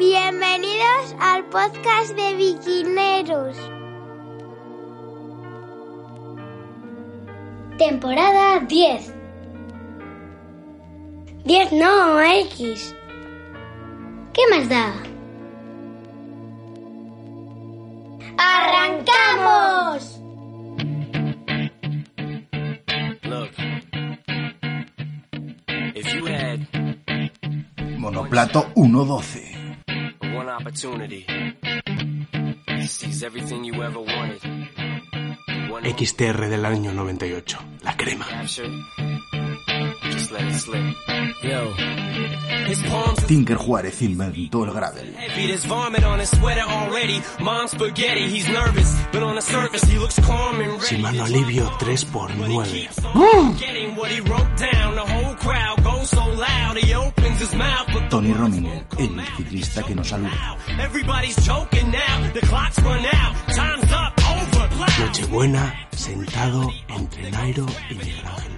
Bienvenidos al podcast de Viquineros. Temporada 10. 10 no, X. ¿Qué más da? ¡Arrancamos! Look, if you had Monoplato 112. Opportunity seize everything you ever wanted, XTR del año 98. La crema. Tinker Juárez inventó el gravel. Sin mano alivio 3x9. Getting Tony Rominer, el ciclista que nos saluda. everybody's choking now. The clock's run out, time's up, over. Loud. Nochebuena, sentado entre Nairo y Miguel Ángel.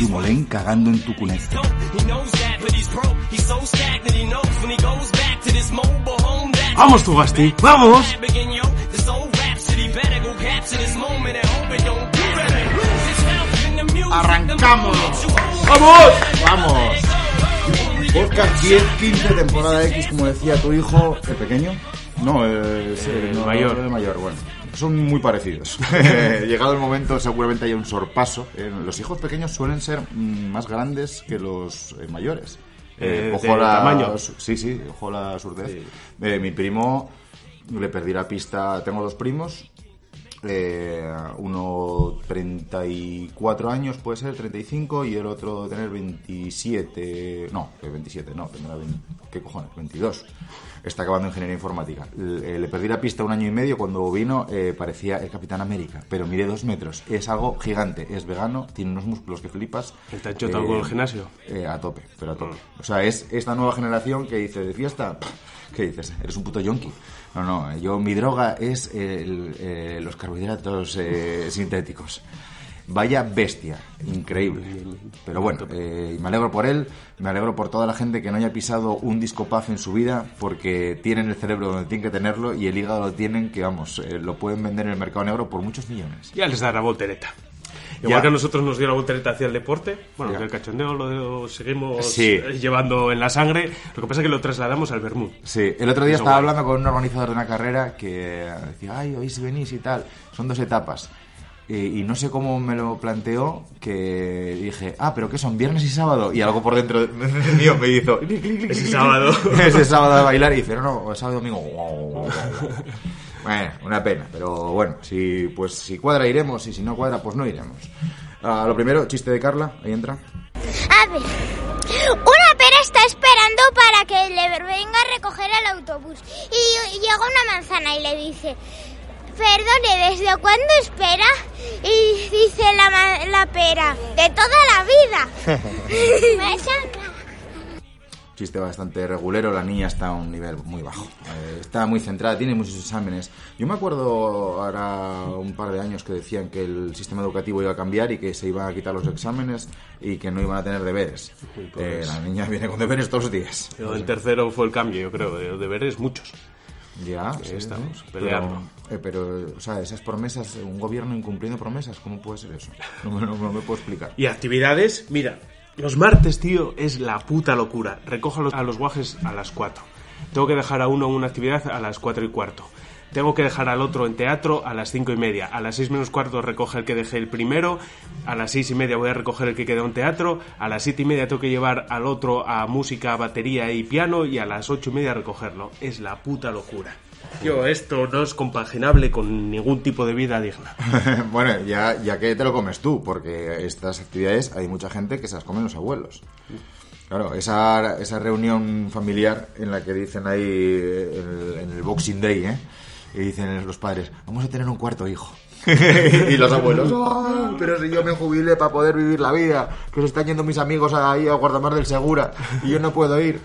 Dumoulin cagando en tu cuneta. ¡Vamos, tú! ¡Vamos! ¡Arrancamos! ¡Vamos! ¡Vamos! Podcast 10, 15, temporada X, como decía tu hijo, el pequeño. No, el, El no, mayor. El mayor, bueno. Son muy parecidos. Llegado el momento, seguramente hay un sorpaso. Eh, los hijos pequeños suelen ser mm, más grandes que los eh, mayores. Eh, ojo de la, tamaño. Sí, sí, ojo la surdez. Eh, mi primo le perdí la pista. Tengo dos primos. Eh, uno 34 años, puede ser, 35, y el otro tener 27. No, que 27, no, tendrá 20, ¿qué cojones? 22. Está acabando ingeniería informática. Le, eh, le perdí la pista un año y medio. Cuando vino, eh, parecía el Capitán América, pero mide dos metros. Es algo gigante. Es vegano, tiene unos músculos que flipas. ¿Te ha hecho todo con el gimnasio? Eh, a tope, pero a tope. O sea, es esta nueva generación que dice de fiesta, ¿qué dices? Eres un puto yonki. No, no, yo mi droga es el- eh, los carbohidratos eh, sintéticos. Vaya bestia, increíble. Pero bueno, eh, me alegro por él, me alegro por toda la gente que no haya pisado un disco puff en su vida porque tienen el cerebro donde tienen que tenerlo y el hígado lo tienen que, vamos, eh, lo pueden vender en el mercado negro por muchos millones. Ya les da la voltereta. Igual Ya. que a nosotros nos dio la voltereta hacia el deporte, bueno, Ya. que el cachondeo lo seguimos Sí. llevando en la sangre, lo que pasa es que lo trasladamos al Bermud. Sí, el otro día Eso estaba guay. hablando con un organizador de una carrera que decía, ay, hoy si venís y tal. Son dos etapas. Y, y no sé cómo me lo planteó, que dije, ah, pero ¿qué son? ¿Viernes y sábado? Y algo por dentro de- mío me hizo, Ese sábado. Ese sábado a bailar y dice, no, no, sábado y domingo. Bueno, una pena, pero bueno, si, pues, si cuadra iremos y si no cuadra, pues no iremos. Ah, lo primero, chiste de Carla, ahí entra. A ver, una pera está esperando para que le venga a recoger al autobús. Y llega una manzana y le dice, perdone, ¿desde cuándo espera? Y dice la, la pera, de toda la vida. Chiste bastante regulero, la niña está a un nivel muy bajo. Eh, está muy centrada, tiene muchos exámenes. Yo me acuerdo ahora un par de años que decían que el sistema educativo iba a cambiar y que se iban a quitar los exámenes y que no iban a tener deberes. Eh, la niña viene con deberes todos los días. Pero el tercero fue el cambio, yo creo, de deberes muchos. Ya, sí, estamos peleando. Pero, eh, pero, o sea, esas promesas, un gobierno incumpliendo promesas, ¿cómo puede ser eso? No no- no me puedo explicar. Y actividades, mira, los martes, tío, es la puta locura. Recojo a los, guajes a las 4. Tengo que dejar a uno en una actividad a las 4 y cuarto. Tengo que dejar al otro en teatro a las 5 y media. A las 6 menos cuarto recoge el que dejé el primero. A las 6 y media voy a recoger el que quedó en teatro. A las 7 y media tengo que llevar al otro a música, batería y piano. Y a las 8 y media recogerlo. Es la puta locura. Yo, esto no es compaginable con ningún tipo de vida digna. bueno, ya, ya que te lo comes tú, porque estas actividades hay mucha gente que se las comen los abuelos. Claro, esa, esa reunión familiar en la que dicen ahí eh, en el, en el Boxing Day, ¿eh? Y dicen los padres, vamos a tener un cuarto hijo. y los abuelos, "Ay, pero si yo me jubilé para poder vivir la vida, que se están yendo mis amigos ahí a Guardamar del Segura y yo no puedo ir.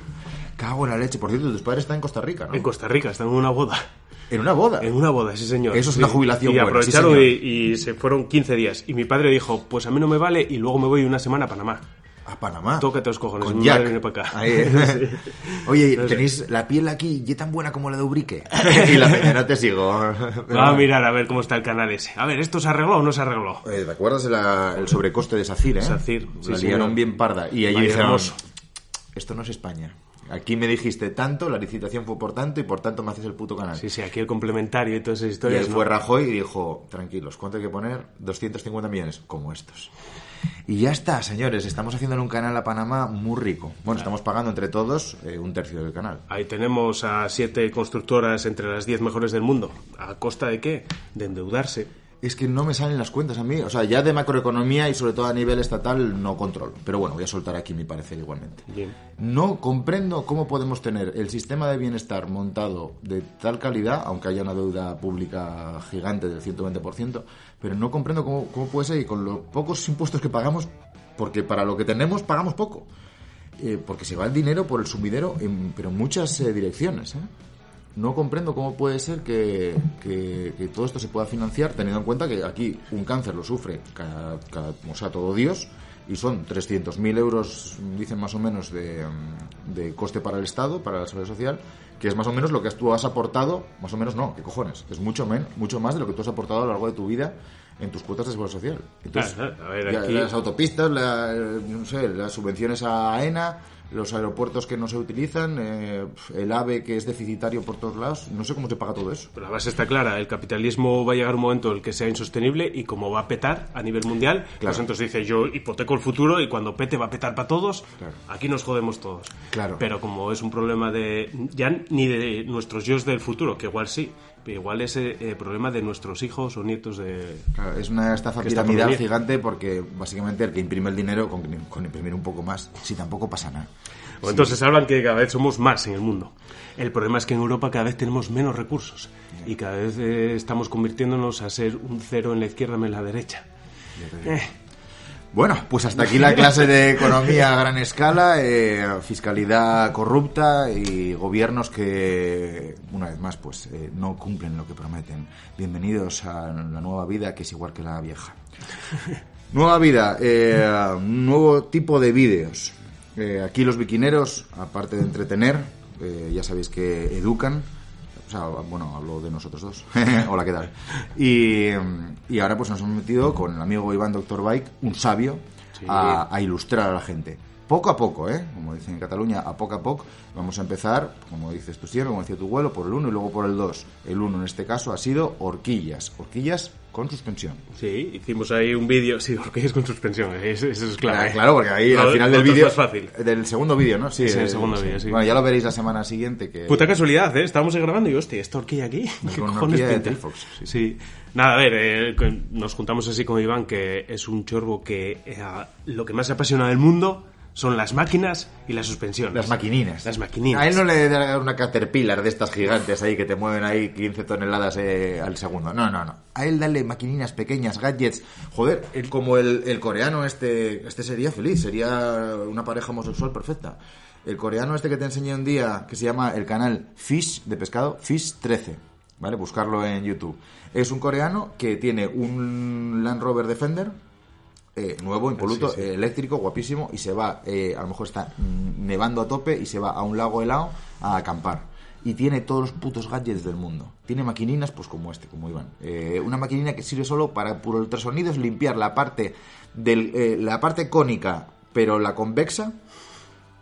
Cago en la leche. Por cierto, tus padres están en Costa Rica, ¿no? En Costa Rica, están en una boda. En una boda. En una boda, sí, señor. Eso es una jubilación Y buena, aprovecharon sí, y, y se fueron 15 días. Y mi padre dijo, pues a mí no me vale y luego me voy una semana a Panamá. A Panamá. Tócate los cojones, Con mi Jack. madre viene para acá. Ahí, eh. Oye, tenéis la piel aquí y tan buena como la de Ubrique. y la peña, no te sigo. Va a mirar a ver cómo está el canal ese. A ver, ¿esto se arregló o no se arregló? Eh, ¿Te acuerdas del sobrecoste de Sacir, eh? Sacir, sí, la liaron bien parda. Y allí dijeron, esto no es España. Aquí me dijiste tanto, la licitación fue por tanto y por tanto me haces el puto canal. Sí, sí, aquí el complementario y todas esas y historias. ahí ¿no? fue Rajoy y dijo, tranquilos, ¿cuánto hay que poner? 250 millones, como estos. Y ya está, señores, estamos haciendo un canal a Panamá muy rico. Bueno, estamos pagando entre todos eh, un tercio del canal. Ahí tenemos a siete constructoras entre las diez mejores del mundo. ¿A costa de qué? De endeudarse. Es que no me salen las cuentas a mí. O sea, ya de macroeconomía y sobre todo a nivel estatal no controlo. Pero bueno, voy a soltar aquí mi parecer igualmente. Bien. No comprendo cómo podemos tener el sistema de bienestar montado de tal calidad, aunque haya una deuda pública gigante del 120%, pero no comprendo cómo, cómo puede ser y con los pocos impuestos que pagamos, porque para lo que tenemos pagamos poco. Eh, porque se va el dinero por el sumidero, en, pero en muchas eh, direcciones. ¿eh? No comprendo cómo puede ser que, que- que todo esto se pueda financiar teniendo en cuenta que aquí un cáncer lo sufre cada, cada- o sea, todo Dios y son 300.000 euros, dicen más o menos, de, de coste para el Estado, para la seguridad social, que es más o menos lo que tú has aportado, más o menos no, ¿qué cojones? Es mucho, men- mucho más de lo que tú has aportado a lo largo de tu vida en tus cuotas de seguridad social. Entonces, Claro, claro. A ver, ya las autopistas, la- no sé, las subvenciones a AENA, los aeropuertos que no se utilizan, eh, el AVE que es deficitario por todos lados, no sé cómo se paga todo eso. Pero la base está clara, el capitalismo va a llegar un momento en el que sea insostenible y como va a petar a nivel mundial, Claro. pues entonces dice yo hipoteco el futuro y cuando pete va a petar para todos, Claro. aquí nos jodemos todos. Claro. Pero como es un problema de ya ni de nuestros yo del futuro, que igual sí, igual es eh, eh, problema de nuestros hijos o nietos de... Claro, es una estafa está piramidal gigante porque básicamente el que imprime el dinero con, con imprimir un poco más, si tampoco pasa nada. O entonces hablan que cada vez somos más en el mundo. El problema es que en Europa cada vez tenemos menos recursos y cada vez eh, estamos convirtiéndonos a ser un cero en la izquierda y en la derecha. Eh, Bueno, pues hasta aquí la clase de economía a gran escala, eh, fiscalidad corrupta y gobiernos que, una vez más, pues eh, no cumplen lo que prometen. Bienvenidos a la nueva vida que es igual que la vieja. Nueva vida, eh, nuevo tipo de vídeos. Eh, aquí los biquineros, aparte de entretener, eh, ya sabéis que educan. O sea, bueno, hablo de nosotros dos. Hola, ¿qué tal? Y, y ahora pues nos hemos metido con el amigo Iván Doctor Bike, un sabio, Sí. a, a ilustrar a la gente. Poco a poco, ¿eh? Como dicen en Cataluña, a poco a poco. Vamos a empezar, como dices tú siempre, como decía tu abuelo, por el 1 y luego por el 2. El 1 en este caso ha sido horquillas. Horquillas con suspensión. Sí, hicimos ahí un vídeo, sí, porque es con suspensión, eso, eso es claro. Ah, claro, porque ahí al final del es vídeo. más fácil. Del segundo vídeo, ¿no? Sí, Es el segundo vídeo, sí. Bueno, ya lo veréis la semana siguiente. Que... Puta casualidad, ¿eh? Estábamos grabando y, hostia, ¿esta horquilla aquí? ¿Qué Con cojones pinta? Telfox, sí. Sí. Nada, a ver, eh, nos juntamos así con Iván, que es un chorbo que eh, lo que más apasiona del mundo son las máquinas y la suspensión. Las maquininas. Las maquininas. A él no le da una Caterpillar de estas gigantes ahí que te mueven ahí 15 toneladas eh, al segundo. No, no, no. A él dale maquininas pequeñas, gadgets. Joder, él como el, el coreano este, este sería feliz, sería una pareja homosexual perfecta. El coreano este que te enseñé un día, que se llama el canal Fish de pescado, Fish 13. ¿Vale? Buscarlo en YouTube. Es un coreano que tiene un Land Rover Defender, eh, nuevo, impoluto, Sí, sí. eh, eléctrico, guapísimo, y se va, eh, a lo mejor está mm, nevando a tope, y se va a un lago helado a acampar. Y tiene todos los putos gadgets del mundo. Tiene maquininas, pues como este, como Iván. Eh, una maquinina que sirve solo para, por ultrasonidos, limpiar la parte, del, eh, la parte cónica, pero la convexa,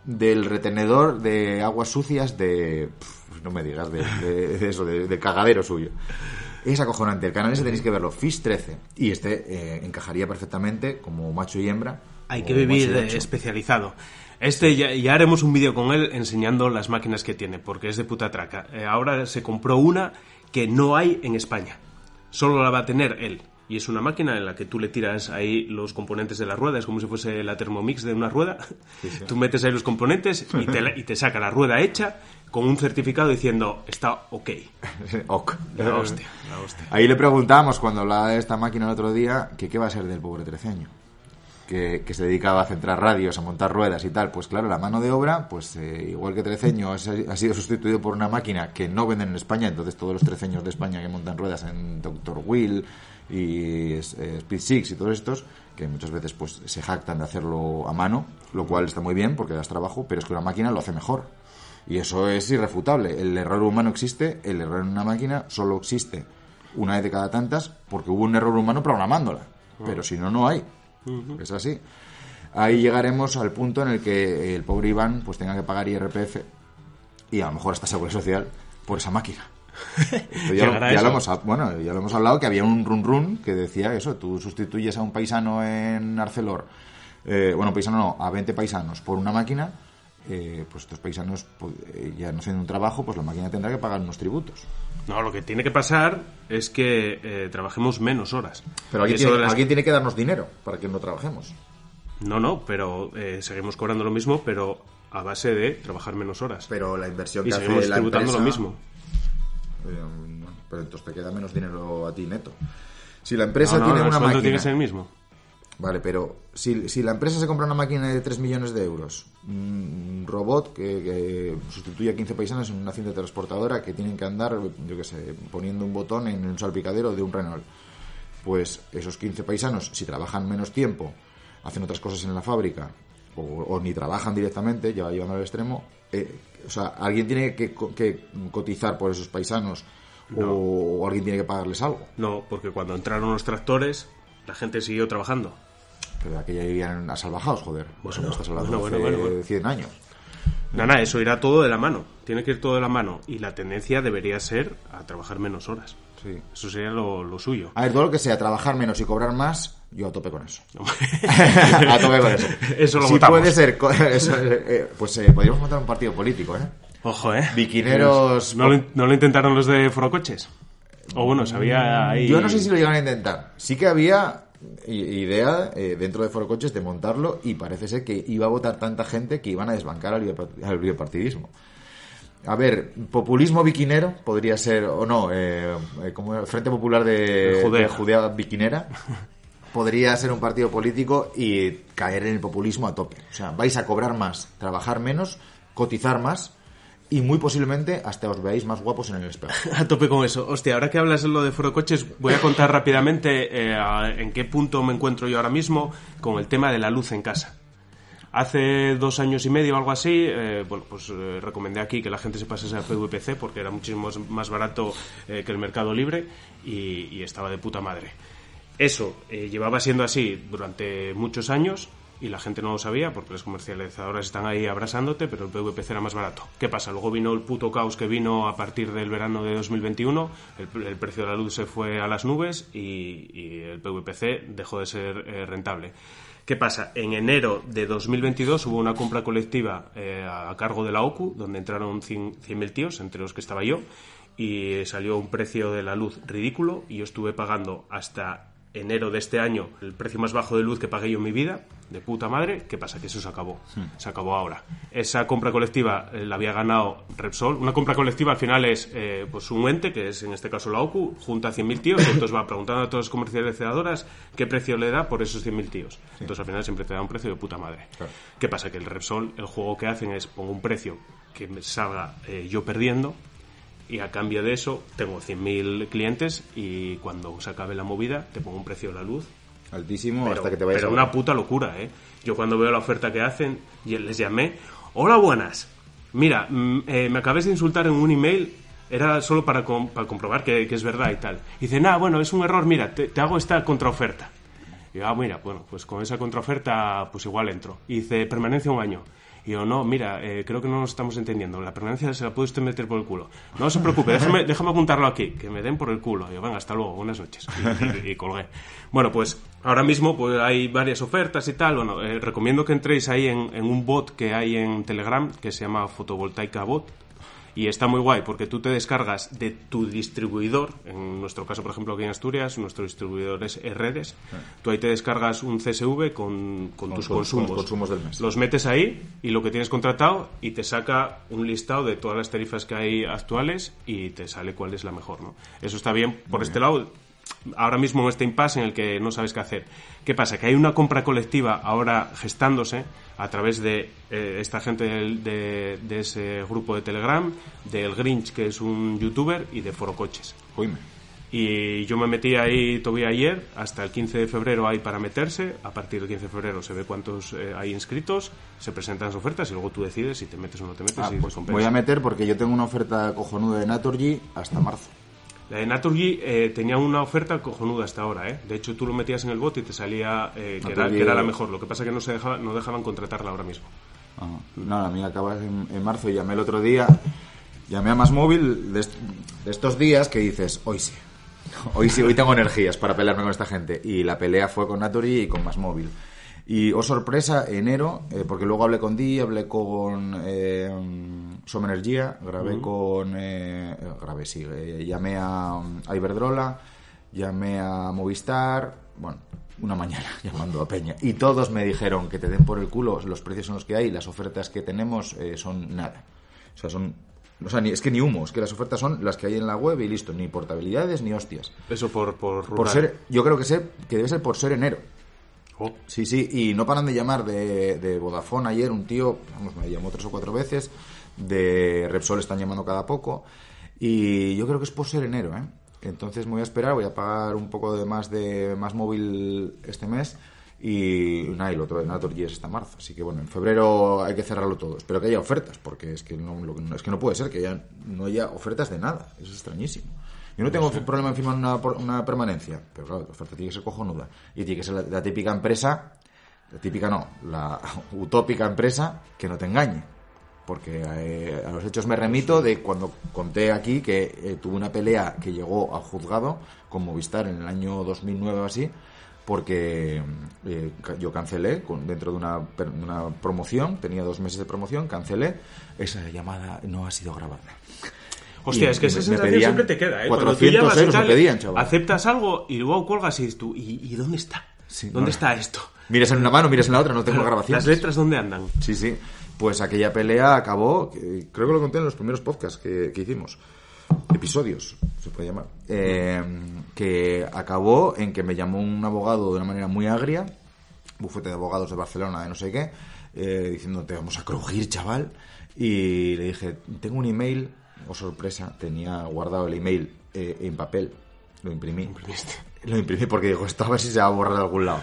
del retenedor de aguas sucias de... pf, no me digas, de, de- de eso, de, de cagadero suyo. Es acojonante. El canal ese tenéis que verlo. Fish 13. Y este eh, encajaría perfectamente como macho y hembra. Hay que vivir especializado. Este ya, ya haremos un vídeo con él enseñando las máquinas que tiene, porque es de puta traca. Eh, ahora se compró una que no hay en España. Solo la va a tener él. Y es una máquina en la que tú le tiras ahí los componentes de la rueda, es como si fuese la Thermomix de una rueda. Tú metes ahí los componentes y te, la- y te saca la rueda hecha con un certificado diciendo está ok. Ok. La hostia, la hostia. Ahí le preguntamos cuando hablaba de esta máquina el otro día que qué va a ser del pobre treceño. que, que se dedicaba a centrar radios, a montar ruedas y tal, pues claro, la mano de obra, pues eh, igual que Treceño ha sido sustituido por una máquina que no venden en España, entonces todos los treceños de España que montan ruedas en Dr. Will y eh, Speed Six y todos estos, que muchas veces pues se jactan de hacerlo a mano, lo cual está muy bien porque das trabajo, pero es que una máquina lo hace mejor. Y eso es irrefutable. El error humano existe, el error en una máquina solo existe una vez de cada tantas porque hubo un error humano programándola. Pero si no, no hay. Es así. Ahí llegaremos al punto en el que el pobre Iván pues tenga que pagar IRPF y a lo mejor hasta Seguridad Social por esa máquina. Esto ya, lo, ya hemos, bueno, ya lo hemos hablado que había un run run que decía eso, tú sustituyes a un paisano en Arcelor, eh, bueno, paisano no, a 20 paisanos por una máquina, eh, pues estos paisanos pues, eh, ya no haciendo un trabajo, pues la máquina tendrá que pagar unos tributos. No, lo que tiene que pasar es que eh, trabajemos menos horas. Pero alguien tiene, las- alguien tiene que darnos dinero para que no trabajemos. No, no, pero eh, seguimos cobrando lo mismo, pero a base de trabajar menos horas. Pero la inversión y que hace seguimos la tributando lo empresa- mismo. Eh, bueno, pero entonces te queda menos dinero a ti neto. Si la empresa no, no, tiene una máquina... tiene que ser el mismo. Vale, pero si, si la empresa se compra una máquina de 3 millones de euros, un robot que, que sustituye a 15 paisanos en una cinta transportadora que tienen que andar, yo qué sé, poniendo un botón en un salpicadero de un Renault, pues esos 15 paisanos, si trabajan menos tiempo, hacen otras cosas en la fábrica, o, o ni trabajan directamente, ya llevando al extremo, eh, o sea, alguien tiene que, que cotizar por esos paisanos o, o alguien tiene que pagarles algo. No, porque cuando entraron los tractores, la gente siguió trabajando. Pero aquella vivían a salvajados, joder. Eso no estás hablando bueno, hace bueno, bueno, bueno. 100 años. Nada, eso irá todo de la mano. Tiene que ir todo de la mano. Y la tendencia debería ser a trabajar menos horas. Sí. Eso sería lo, lo suyo. A ver, todo lo que sea trabajar menos y cobrar más, yo a tope con eso. a tope con eso. Eso lo si votamos. puede ser, eso, eh, pues eh, podríamos montar un partido político, ¿eh? Ojo, ¿eh? Biquineros- ¿No lo, no lo intentaron los de Forocoches? O bueno, sabía ahí... Yo no sé si lo llegan a intentar. Sí que había idea eh, dentro de Foro Coches de montarlo y parece ser que iba a votar tanta gente que iban a desbancar al, biopart- al biopartidismo. A ver, populismo biquinero podría ser, o no, eh, eh, como el Frente Popular de Judea. de Judea Biquinera. Podría ser un partido político y caer en el populismo a tope. O sea, vais a cobrar más, trabajar menos, cotizar más y muy posiblemente hasta os veáis más guapos en el espejo. A tope con eso. Hostia, ahora que hablas de lo de Forocoches, voy a contar rápidamente eh, en qué punto me encuentro yo ahora mismo con el tema de la luz en casa. Hace dos años y medio o algo así, eh, bueno, pues eh, recomendé aquí que la gente se pasase a PVPC porque era muchísimo más barato eh, que el mercado libre y, y estaba de puta madre. Eso eh, llevaba siendo así durante muchos años y la gente no lo sabía porque las comercializadoras están ahí abrasándote, pero el PVPC era más barato. ¿Qué pasa? Luego vino el puto caos que vino a partir del verano de 2021, el, el precio de la luz se fue a las nubes y, el PVPC dejó de ser eh, rentable. ¿Qué pasa? En enero de 2022 hubo una compra colectiva eh, a cargo de la OCU, donde entraron 100 100.000 tíos, entre los que estaba yo, y salió un precio de la luz ridículo, y yo estuve pagando hasta enero de este año el precio más bajo de luz que pagué yo en mi vida, de puta madre. ¿Qué pasa? Que eso se acabó. Se acabó ahora. Esa compra colectiva eh, la había ganado Repsol. Una compra colectiva al final es eh, pues un ente, que es en este caso la OCU, junta a 100.000 tíos, entonces va preguntando a todas las comercializadoras qué precio le da por esos 100.000 tíos. Entonces al final siempre te da un precio de puta madre. Claro. ¿Qué pasa? Que el Repsol, el juego que hacen es pongo un precio que me salga eh, yo perdiendo y a cambio de eso tengo 100.000 clientes y cuando se acabe la movida te pongo un precio de la luz Altísimo pero, hasta que te vayas pero a- una puta locura, ¿eh? Yo cuando veo la oferta que hacen, les llamé, hola buenas, mira, mm, eh, me acabas de insultar en un email, era solo para, com- para comprobar que, que es verdad y tal. Y dice, nada, bueno, es un error, mira, te, te hago esta contraoferta. Y yo, ah, mira, bueno, pues con esa contraoferta, pues igual entro. Y dice, permanencia un año. Y yo, no, mira, eh, creo que no nos estamos entendiendo. La permanencia se la puede usted meter por el culo. No se preocupe, déjame, déjame apuntarlo aquí, que me den por el culo. Y yo, venga, hasta luego, buenas noches. Y, y- y colgué. Bueno, pues ahora mismo pues, hay varias ofertas y tal. Bueno, eh, recomiendo que entréis ahí en, en un bot que hay en Telegram que se llama Fotovoltaica Bot. Y está muy guay porque tú te descargas de tu distribuidor, en nuestro caso, por ejemplo, aquí en Asturias, nuestro distribuidor es Redes. Tú ahí te descargas un CSV con, con Con- tus con- consumos. con los consumos del mes. Los metes ahí y lo que tienes contratado y te saca un listado de todas las tarifas que hay actuales y te sale cuál es la mejor, ¿no? Eso está bien por este lado. Ahora mismo en este impasse en el que no sabes qué hacer. ¿Qué pasa? Que hay una compra colectiva ahora gestándose a través de eh, esta gente de, de ese grupo de Telegram, del Grinch, que es un youtuber, y de Foro Coches. Y yo me metí ahí todavía ayer, hasta el 15 de febrero hay para meterse, a partir del 15 de febrero se ve cuántos eh, hay inscritos, se presentan las ofertas y luego tú decides si te metes o no te metes. Ah, te pues voy a meter porque yo tengo una oferta cojonuda de Naturgy hasta marzo. La de Naturgy eh, tenía una oferta cojonuda hasta ahora, ¿eh? De hecho, tú lo metías en el bot y te salía eh, que, era, Naturgy- que era la mejor. Lo que pasa que no se dejaba, no dejaban contratarla ahora mismo. Ajá. No, la mía acaba en, en marzo y llamé el otro día, llamé a Más Móvil de estos días que dices, hoy sí, hoy sí, hoy tengo energías para pelearme con esta gente. Y la pelea fue con Naturgy y con Más Móvil. Y, oh sorpresa, enero, eh, porque luego hablé con Di, hablé con eh, Som Energía, grabé con... eh, grabé, sí, eh, llamé a, a Iberdrola, llamé a Movistar, bueno, una mañana llamando a Peña. Y todos me dijeron que te den por el culo, los precios son los que hay, las ofertas que tenemos eh, son nada. O sea, son... O sea, ni, es que ni humo, es que las ofertas son las que hay en la web y listo, ni portabilidades ni hostias. Eso por, por, Por ser, yo creo que sé que debe ser por ser enero. Sí, sí, y no paran de llamar de, de Vodafone ayer, un tío, vamos, me llamó tres o cuatro veces, de Repsol están llamando cada poco, y yo creo que es por ser enero, ¿eh? Entonces me voy a esperar, voy a pagar un poco de más de más móvil este mes, y nada, lo otro de Naturgy es hasta marzo, así que bueno, en febrero hay que cerrarlo todo. Espero que haya ofertas, porque es que no, es que no puede ser que ya no haya ofertas de nada, es extrañísimo. Yo no tengo problema en firmar una, permanencia, pero claro, la oferta tiene que ser cojonuda. Y tiene que ser la, la típica empresa, la típica no, la utópica empresa que no te engañe. Porque eh, a los hechos me remito de cuando conté aquí que eh, tuve una pelea que llegó al juzgado con Movistar en el año 2009 o así, porque eh, yo cancelé con- dentro de una, una promoción, tenía dos meses de promoción, cancelé, esa llamada no ha sido grabada. Hostia, Y es que esa sensación siempre te queda, ¿eh? Cuando tú 400 llamas y euros me pedían, chaval. aceptas algo y luego cuelgas y dices tú, ¿y, y dónde está? Sí, ¿Dónde no. está esto? Miras en una mano, miras en la otra, no tengo Claro, grabaciones. ¿Las letras dónde andan? Sí, sí. Pues aquella pelea acabó, que- creo que lo conté en los primeros podcasts que, que hicimos, episodios, se puede llamar, eh, que acabó en que me llamó un abogado de una manera muy agria, bufete de abogados de Barcelona, de no sé qué, eh, diciendo te vamos a crujir, chaval, y le dije, tengo un email, o sorpresa, tenía guardado el email eh, en papel, lo imprimí. Lo imprimí porque digo, esto a ver si se va a borrar de algún lado.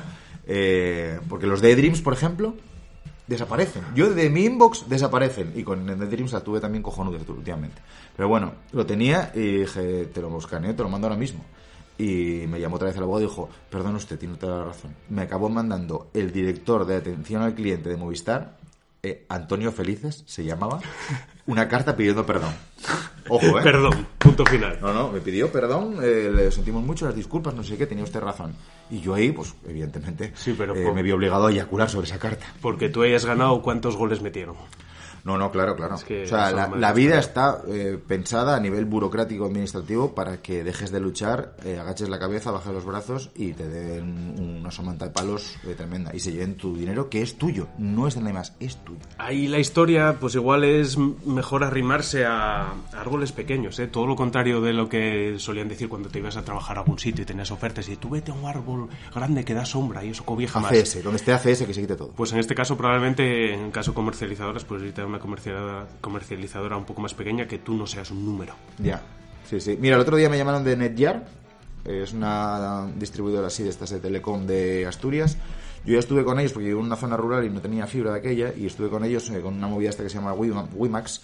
Eh, porque los Daydreams, por ejemplo, desaparecen. Yo de mi inbox desaparecen. Y con Daydreams la tuve también cojonuda últimamente. Pero bueno, lo tenía y dije, te lo escaneo, te lo mando ahora mismo. Y me llamó otra vez el abogado y dijo, perdón usted, tiene toda la razón. Me acabó mandando el director de atención al cliente de Movistar, eh, Antonio Felices, se llamaba, una carta pidiendo perdón. Ojo, ¿eh? Perdón, punto final. No, no, me pidió perdón, eh, le sentimos mucho las disculpas, no sé qué, tenía usted razón. Y yo ahí, pues, evidentemente, Sí, pero eh, por- me vi obligado a eyacular sobre esa carta. Porque tú hayas ganado, ¿cuántos goles metieron? No, no, claro, claro. que o sea, la, vida está eh, pensada a nivel burocrático administrativo para que dejes de luchar, eh, agaches la cabeza, bajes los brazos y te den una somanta de palos eh, tremenda. Y se lleven tu dinero, que es tuyo, no es de nadie más, es tuyo. Ahí la historia, pues igual es mejor arrimarse a árboles pequeños, ¿eh? Todo lo contrario de lo que solían decir cuando te ibas a trabajar a algún sitio y tenías ofertas y tú vete a un árbol grande que da sombra y eso cobija más. ACS, donde esté ACS, que se quite todo. Pues en este caso probablemente, en caso comercializadoras, pues irte a una comercializadora, comercializadora un poco más pequeña que tú no seas un número. Ya, sí, sí. Mira, el otro día me llamaron de Netjar, es una distribuidora así de estas de Telecom de Asturias. Yo ya estuve con ellos porque vivo en una zona rural y no tenía fibra de aquella y estuve con ellos eh, con una movida esta que se llama Wima- Wimax,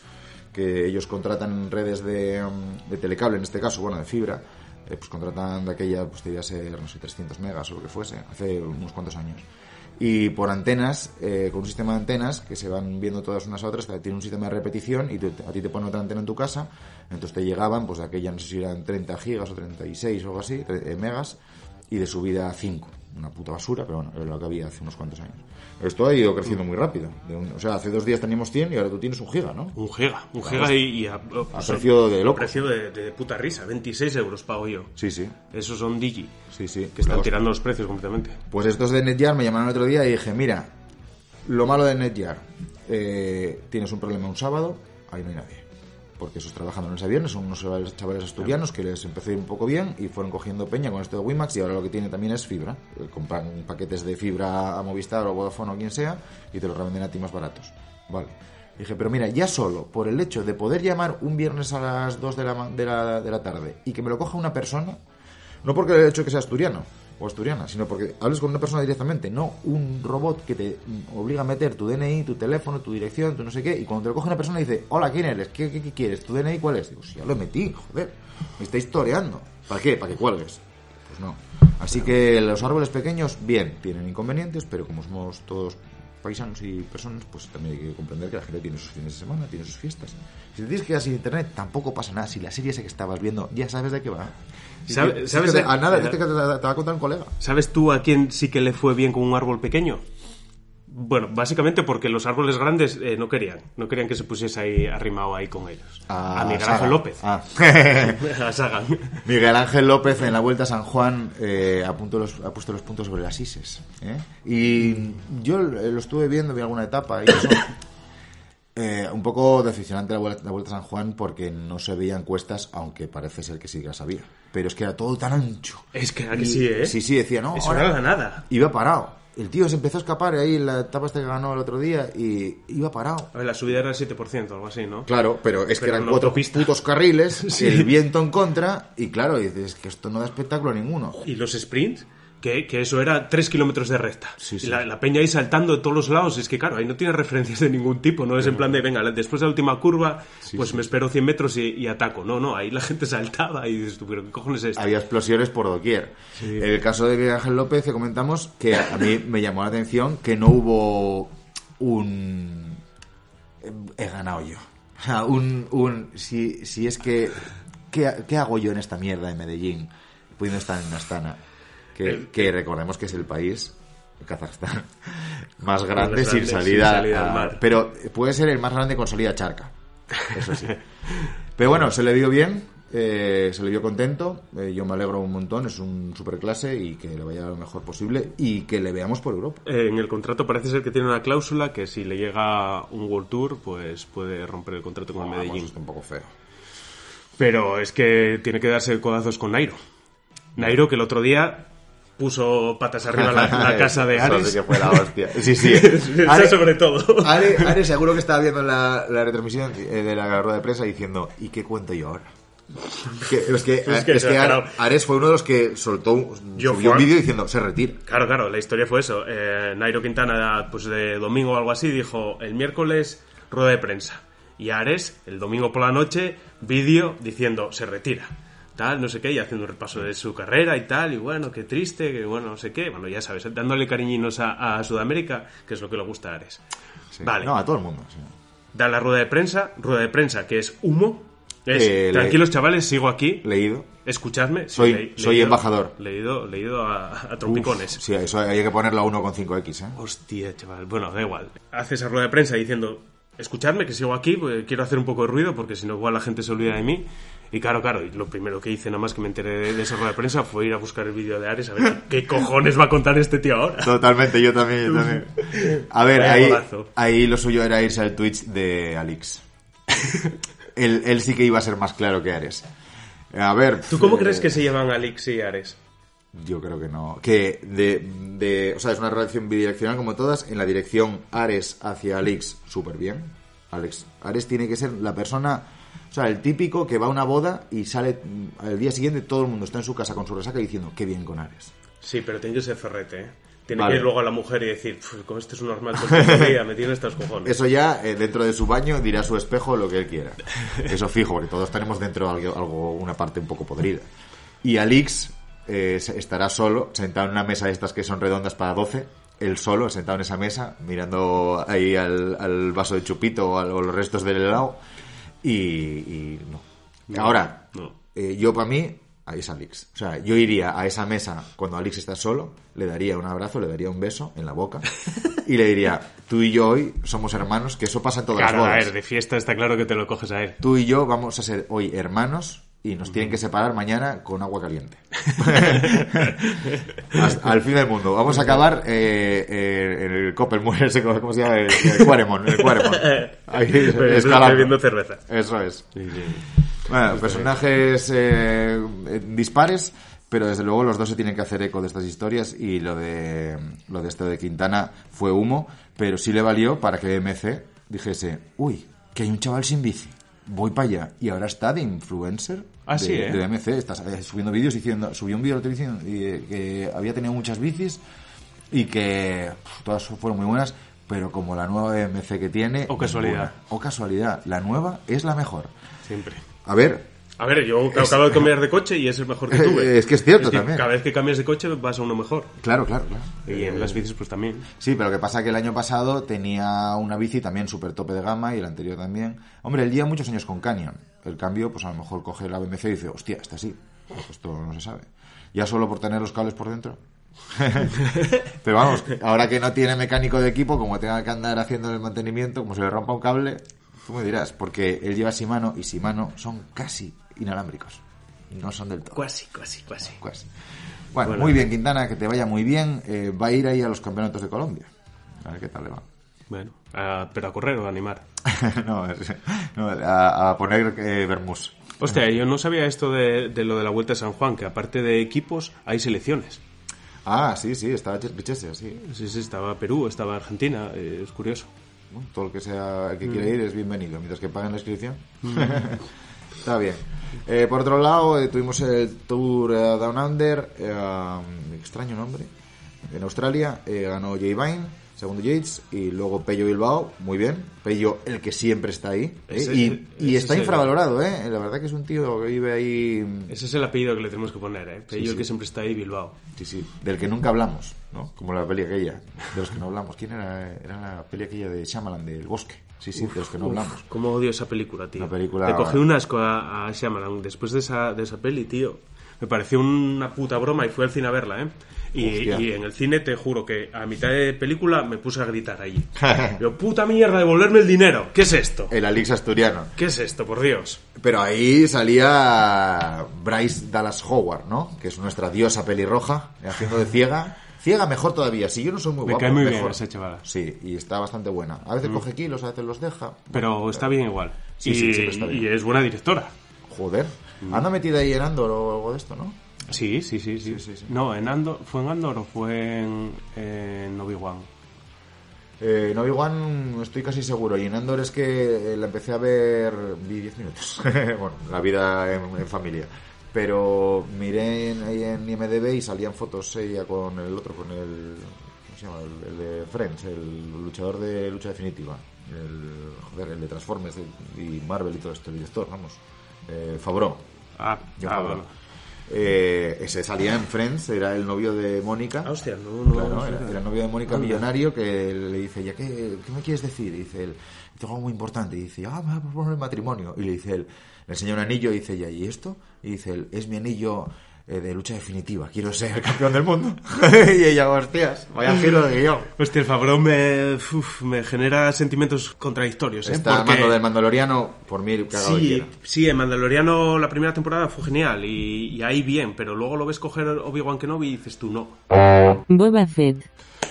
que ellos contratan redes de, mm, de telecable, en este caso, bueno, de fibra, eh, pues contratan de aquella, pues debía ser, no sé, 300 megas o lo que fuese, hace unos cuantos años. Y por antenas, eh, con un sistema de antenas que se van viendo todas unas a otras, tiene un sistema de repetición y tú- a ti te ponen otra antena en tu casa, entonces te llegaban, pues aquella no sé si eran 30 gigas o 36 o algo así, eh, megas, y de subida a 5. Una puta basura, pero bueno, era lo que había hace unos cuantos años. Esto ha ido creciendo muy rápido. De un- o sea, hace dos días teníamos 100 y ahora tú tienes un giga, ¿no? Un giga, un giga y, y a, A precio de loco. precio de, de puta risa, 26 euros pago yo. Sí, sí. Esos son Digi, Sí, sí. que están Los- tirando los precios completamente. Pues estos de Netjar me llamaron el otro día y dije, mira, lo malo de Netjar, eh, tienes un problema un sábado, ahí no hay nadie. Porque esos trabajando en los aviones son unos chavales, asturianos que les empezó a ir un poco bien y fueron cogiendo peña con esto de WiMAX y ahora lo que tiene también es fibra. Eh, Compran paquetes de fibra a Movistar o Vodafone o quien sea y te los revenden a ti más baratos. Vale. Dije, pero mira, ya solo por el hecho de poder llamar un viernes a las 2 de la, de la, de la tarde y que me lo coja una persona, no porque el hecho de que sea asturiano o asturiana, sino porque hables con una persona directamente, no un robot que te obliga a meter tu DNI, tu teléfono, tu dirección, tu no sé qué, y cuando te lo coge una persona dice, hola, ¿quién eres? ¿Qué, quieres? ¿Tu DNI cuál es? Digo, si ya lo metí, joder, me está historiando. ¿Para qué? ¿Para que cuelgues? Pues no. Así que los árboles pequeños, bien, tienen inconvenientes, pero como somos todos paisanos y personas, pues también hay que comprender que la gente tiene sus fines de semana, tiene sus fiestas. Si te tienes que quedar sin internet, tampoco pasa nada. Si la serie esa que estabas viendo, ya sabes de qué va. Si ¿Sabe- te- si sabes te- de- a nada, te- te va a contar un colega. ¿Sabes tú a quién sí que le fue bien con un árbol pequeño? Bueno, básicamente porque los árboles grandes eh, no querían, no querían que se pusiese ahí arrimado ahí con ellos. a Miguel. Ángel López. Ah. a Sagan. Miguel Ángel López en la Vuelta a San Juan eh, apuntó los- ha puesto los puntos sobre las ISES. ¿eh? Y yo lo estuve viendo, vi alguna etapa y eso. Eh, un poco decepcionante la vuelta, la Vuelta a San Juan porque no se veían encuestas, aunque parece ser que sí que las había. Pero es que era todo tan ancho. Es que, ¿a que Y- sí, ¿eh? Sí, sí, decía, no. Eso ahora- era la nada. Iba parado. El tío se empezó a escapar ahí en la etapa esta que ganó el otro día y iba parado. A ver, la subida era el 7%, algo así, ¿no? Claro, pero es que eran cuatro autopista. putos carriles, Sí. el viento en contra, y claro, dices que esto no da espectáculo a ninguno. Y los sprints, que, que eso era 3 kilómetros de recta. Sí, sí. Y la, la peña ahí saltando de todos los lados. Es que, claro, ahí no tiene referencias de ningún tipo. No es en plan de, venga, después de la última curva, pues me espero 100 metros y, y ataco. No, no, ahí la gente saltaba y dices tú, pero ¿qué cojones es esto? Había explosiones por doquier. En el caso de Ángel López, que comentamos, que a mí me llamó la atención que no hubo un... He ganado yo. O sea, un... un si, si es que... ¿qué, qué hago yo en esta mierda de Medellín? Pudiendo estar en Astana. Que, El- que recordemos que es el país, Kazajstán, más grande, Más sin grande, sin salida, salida al mar. Pero puede ser el más grande con salida charca. Eso sí. Pero bueno, se le vio bien, eh, se le vio contento. eh, yo me alegro un montón, es un superclase y que le vaya lo mejor posible y que le veamos por Europa. Eh, en el contrato parece ser que tiene una cláusula que si le llega un World Tour, pues puede romper el contrato con el Vamos, Medellín. está un poco feo. Pero es que tiene que darse codazos con Nairo. Nairo, que el otro día puso patas arriba la, la casa de Eso Ares. sí que fue la hostia. Sí, sí. Eso Are- sobre todo. Are, Are seguro que estaba viendo la, la retransmisión eh, de la rueda de prensa diciendo, ¿y qué cuento yo ahora? Que- es que, Es es. Ares fue uno de los que soltó un, Yo subió un fue- vídeo diciendo, se retira. Claro, claro, la historia fue eso. Eh, Nairo Quintana, pues de domingo o algo así, dijo el miércoles rueda de prensa. Y Ares, el domingo por la noche, vídeo diciendo se retira. Tal, no sé qué, y haciendo un repaso de su carrera y tal, y bueno, qué triste, que bueno, no sé qué. Bueno, ya sabes, dándole cariñinos a, a Sudamérica, que es lo que le gusta a Ares. Sí. Vale. No, a todo el mundo. sí. Da la rueda de prensa, rueda de prensa que es humo. Es, Eh, le- tranquilos chavales, sigo aquí. Leído. Escuchadme. Sí, Soy- soy embajador. Leído, leído a, a trompicones. Uf, sí, eso hay que ponerlo a 1,5x, ¿eh? Hostia, chaval. Bueno, da igual. Hace esa rueda de prensa diciendo, escuchadme que sigo aquí, porque quiero hacer un poco de ruido, porque si no igual la gente se olvida de mí. Y claro, claro, y lo primero que hice nada más que me enteré de, de esa rueda de prensa fue ir a buscar el vídeo de Ares a ver qué, qué cojones va a contar este tío ahora. Totalmente, yo también, yo también. A ver, ahí, ahí lo suyo era irse al Twitch de Alix. él, él sí que iba a ser más claro que Ares. A ver... ¿Tú cómo eh, crees que se llevan Alix y Ares? Yo creo que no. Que de, de... O sea, es una relación bidireccional como todas. En la dirección Ares hacia Alix, súper bien. Alex, Ares tiene que ser la persona... O sea, el típico que va a una boda y sale mm, al día siguiente todo el mundo está en su casa con su resaca diciendo, qué bien con Ares. Sí, pero tiene que ser ferrete, ¿eh? Tiene Vale. que ir luego a la mujer y decir, "Pf, como este es un normal día, me tiene estos cojones. Eso ya, eh, dentro de su baño, dirá a su espejo lo que él quiera. Eso fijo, porque todos tenemos dentro algo, algo- una parte un poco podrida. Y Alix eh, estará solo, sentado en una mesa de estas que son redondas para 12, él solo, sentado en esa mesa, mirando ahí al, al vaso de chupito o, al- o los restos del helado. Y, y no. Ahora, no. eh, yo para mí, ahí es Alix. O sea, yo iría a esa mesa cuando Alix está solo, le daría un abrazo, le daría un beso en la boca y le diría, tú y yo hoy somos hermanos, que eso pasa en todas Claro, las a ver, de fiesta está claro que te lo coges a él. Tú y yo vamos a ser hoy hermanos y nos tienen que separar mañana con agua caliente. Al fin del mundo. Vamos a acabar eh, eh, en el Coppelmore, ese, ¿cómo se llama? El, el Quaremont, el. Ahí, escalando. bebiendo cerveza. Eso es. Bueno, personajes eh, dispares, pero desde luego los dos se tienen que hacer eco de estas historias y lo de lo de esto de Quintana fue humo, pero sí le valió para que BMC dijese, uy, que hay un chaval sin bici, voy para allá y ahora está de influencer. Ah, de, sí, ¿eh? de BMC, está eh, subiendo vídeos diciendo, subió un vídeo diciendo eh, que había tenido muchas bicis y que pf, todas fueron muy buenas, pero como la nueva BMC que tiene, O casualidad. ninguna. o casualidad, la nueva es la mejor. Siempre. A ver, A ver, yo acabo de cambiar de coche y es el mejor que tuve. Es que es cierto también. Cada vez que cambias de coche vas a uno mejor. claro, claro, claro. Y en Eh, las bicis pues también. Sí, pero lo que pasa es que el año pasado tenía una bici también súper tope de gama y el anterior también. Hombre, él lleva muchos años con Canyon. El cambio, pues a lo mejor coge la BMC y dice, hostia, está así. Pues esto no se sabe. Ya solo por tener los cables por dentro. pero vamos, ahora que no tiene mecánico de equipo, como tenga que andar haciendo el mantenimiento, como se le rompa un cable, tú me dirás, porque él lleva Shimano y Shimano son casi inalámbricos. No son del todo. Casi, casi, casi. Pues, Bueno, Bueno. muy bien, Quintana, que te vaya muy bien. Eh, va a ir ahí a los campeonatos de Colombia. A ver qué tal le va. Bueno, a- pero a correr o a animar. no, no, a, a poner eh, vermús. Hostia, yo no sabía esto de, de lo de la Vuelta a San Juan, que aparte de equipos hay selecciones. Ah, sí, sí, estaba Bichese, sí. Sí, sí, estaba Perú, estaba Argentina, eh, es curioso. Bueno, todo el que sea el que quiera ir es bienvenido, mientras que paguen la inscripción. Está bien. Eh, por otro lado, eh, tuvimos el Tour eh, Down Under, eh, um, extraño nombre, en Australia. eh, ganó Jay Vine, segundo Yates, y luego Pello Bilbao, muy bien. Pello, el que siempre está ahí. Ese- y está infravalorado, ¿eh? La verdad que es un tío que vive ahí. Ese es el apellido que le tenemos que poner, ¿eh? Pello, Sí, el que siempre está ahí, Bilbao. Sí, sí, del que nunca hablamos, ¿no? Como la peli aquella, de los que no hablamos. ¿Quién era? Era la peli aquella de Shyamalan, del bosque. Sí, sí, de los que no hablamos. Cómo odio esa película, tío. Una película- Le cogí un asco a, a Shyamalan después de esa, de esa peli, tío. Me pareció una puta broma y fui al cine a verla, ¿eh? Y, y en el cine te juro que a mitad de película me puse a gritar allí. Yo, puta mierda, devolverme el dinero. ¿Qué es esto? El Alix asturiano. ¿Qué es esto, por Dios? Pero ahí salía Bryce Dallas Howard, ¿no? Que es nuestra diosa pelirroja, haciendo de ciega. Ciega mejor todavía. Si yo no soy muy Me guapo, cae muy bien mejor. esa chavala. Sí, y está bastante buena. A veces coge kilos, a veces los deja. Pero está bien igual. Sí, y, sí, siempre está bien. y es buena directora. Joder. Anda metida ahí en Andor o algo de esto, ¿no? Sí, sí, sí, sí. sí, sí. No, en Andor, ¿fue en Andor o fue en, en Obi-Wan? Eh, en Obi-Wan estoy casi seguro. Y en Andor es que eh, la empecé a ver. Vi 10 minutos. bueno, la vida en, en familia. Pero miré en, ahí en IMDb y salían fotos ella con el otro, con el. ¿Cómo se llama? El, el de Friends, el luchador de lucha definitiva. El, joder, el de Transformers y Marvel y todo esto, el director, vamos. Eh, Favreau. Ah, John ah, bueno. Eh, ese salía en Friends, era el novio de Mónica. Ah, hostia, no, no. Claro, no era, el novio de Mónica. Millonario que le dice, ¿ya qué, qué me quieres decir? Y dice él, tengo algo muy importante. Y dice, ah, me va a proponer matrimonio. Y le dice él, le enseña un anillo y dice ella, ¿y esto? Y dice es mi anillo eh, de lucha definitiva, quiero ser campeón del mundo. y ella, hostias, vaya giro de guion. Hostia, el Favreau me, uf, me genera sentimientos contradictorios, ¿eh? Está Porque- mando del Mandaloriano, por mí, Sí, sí, en Mandaloriano la primera temporada fue genial y, y ahí bien, pero luego lo ves coger Obi-Wan Kenobi y dices tú, no, Boba Fett.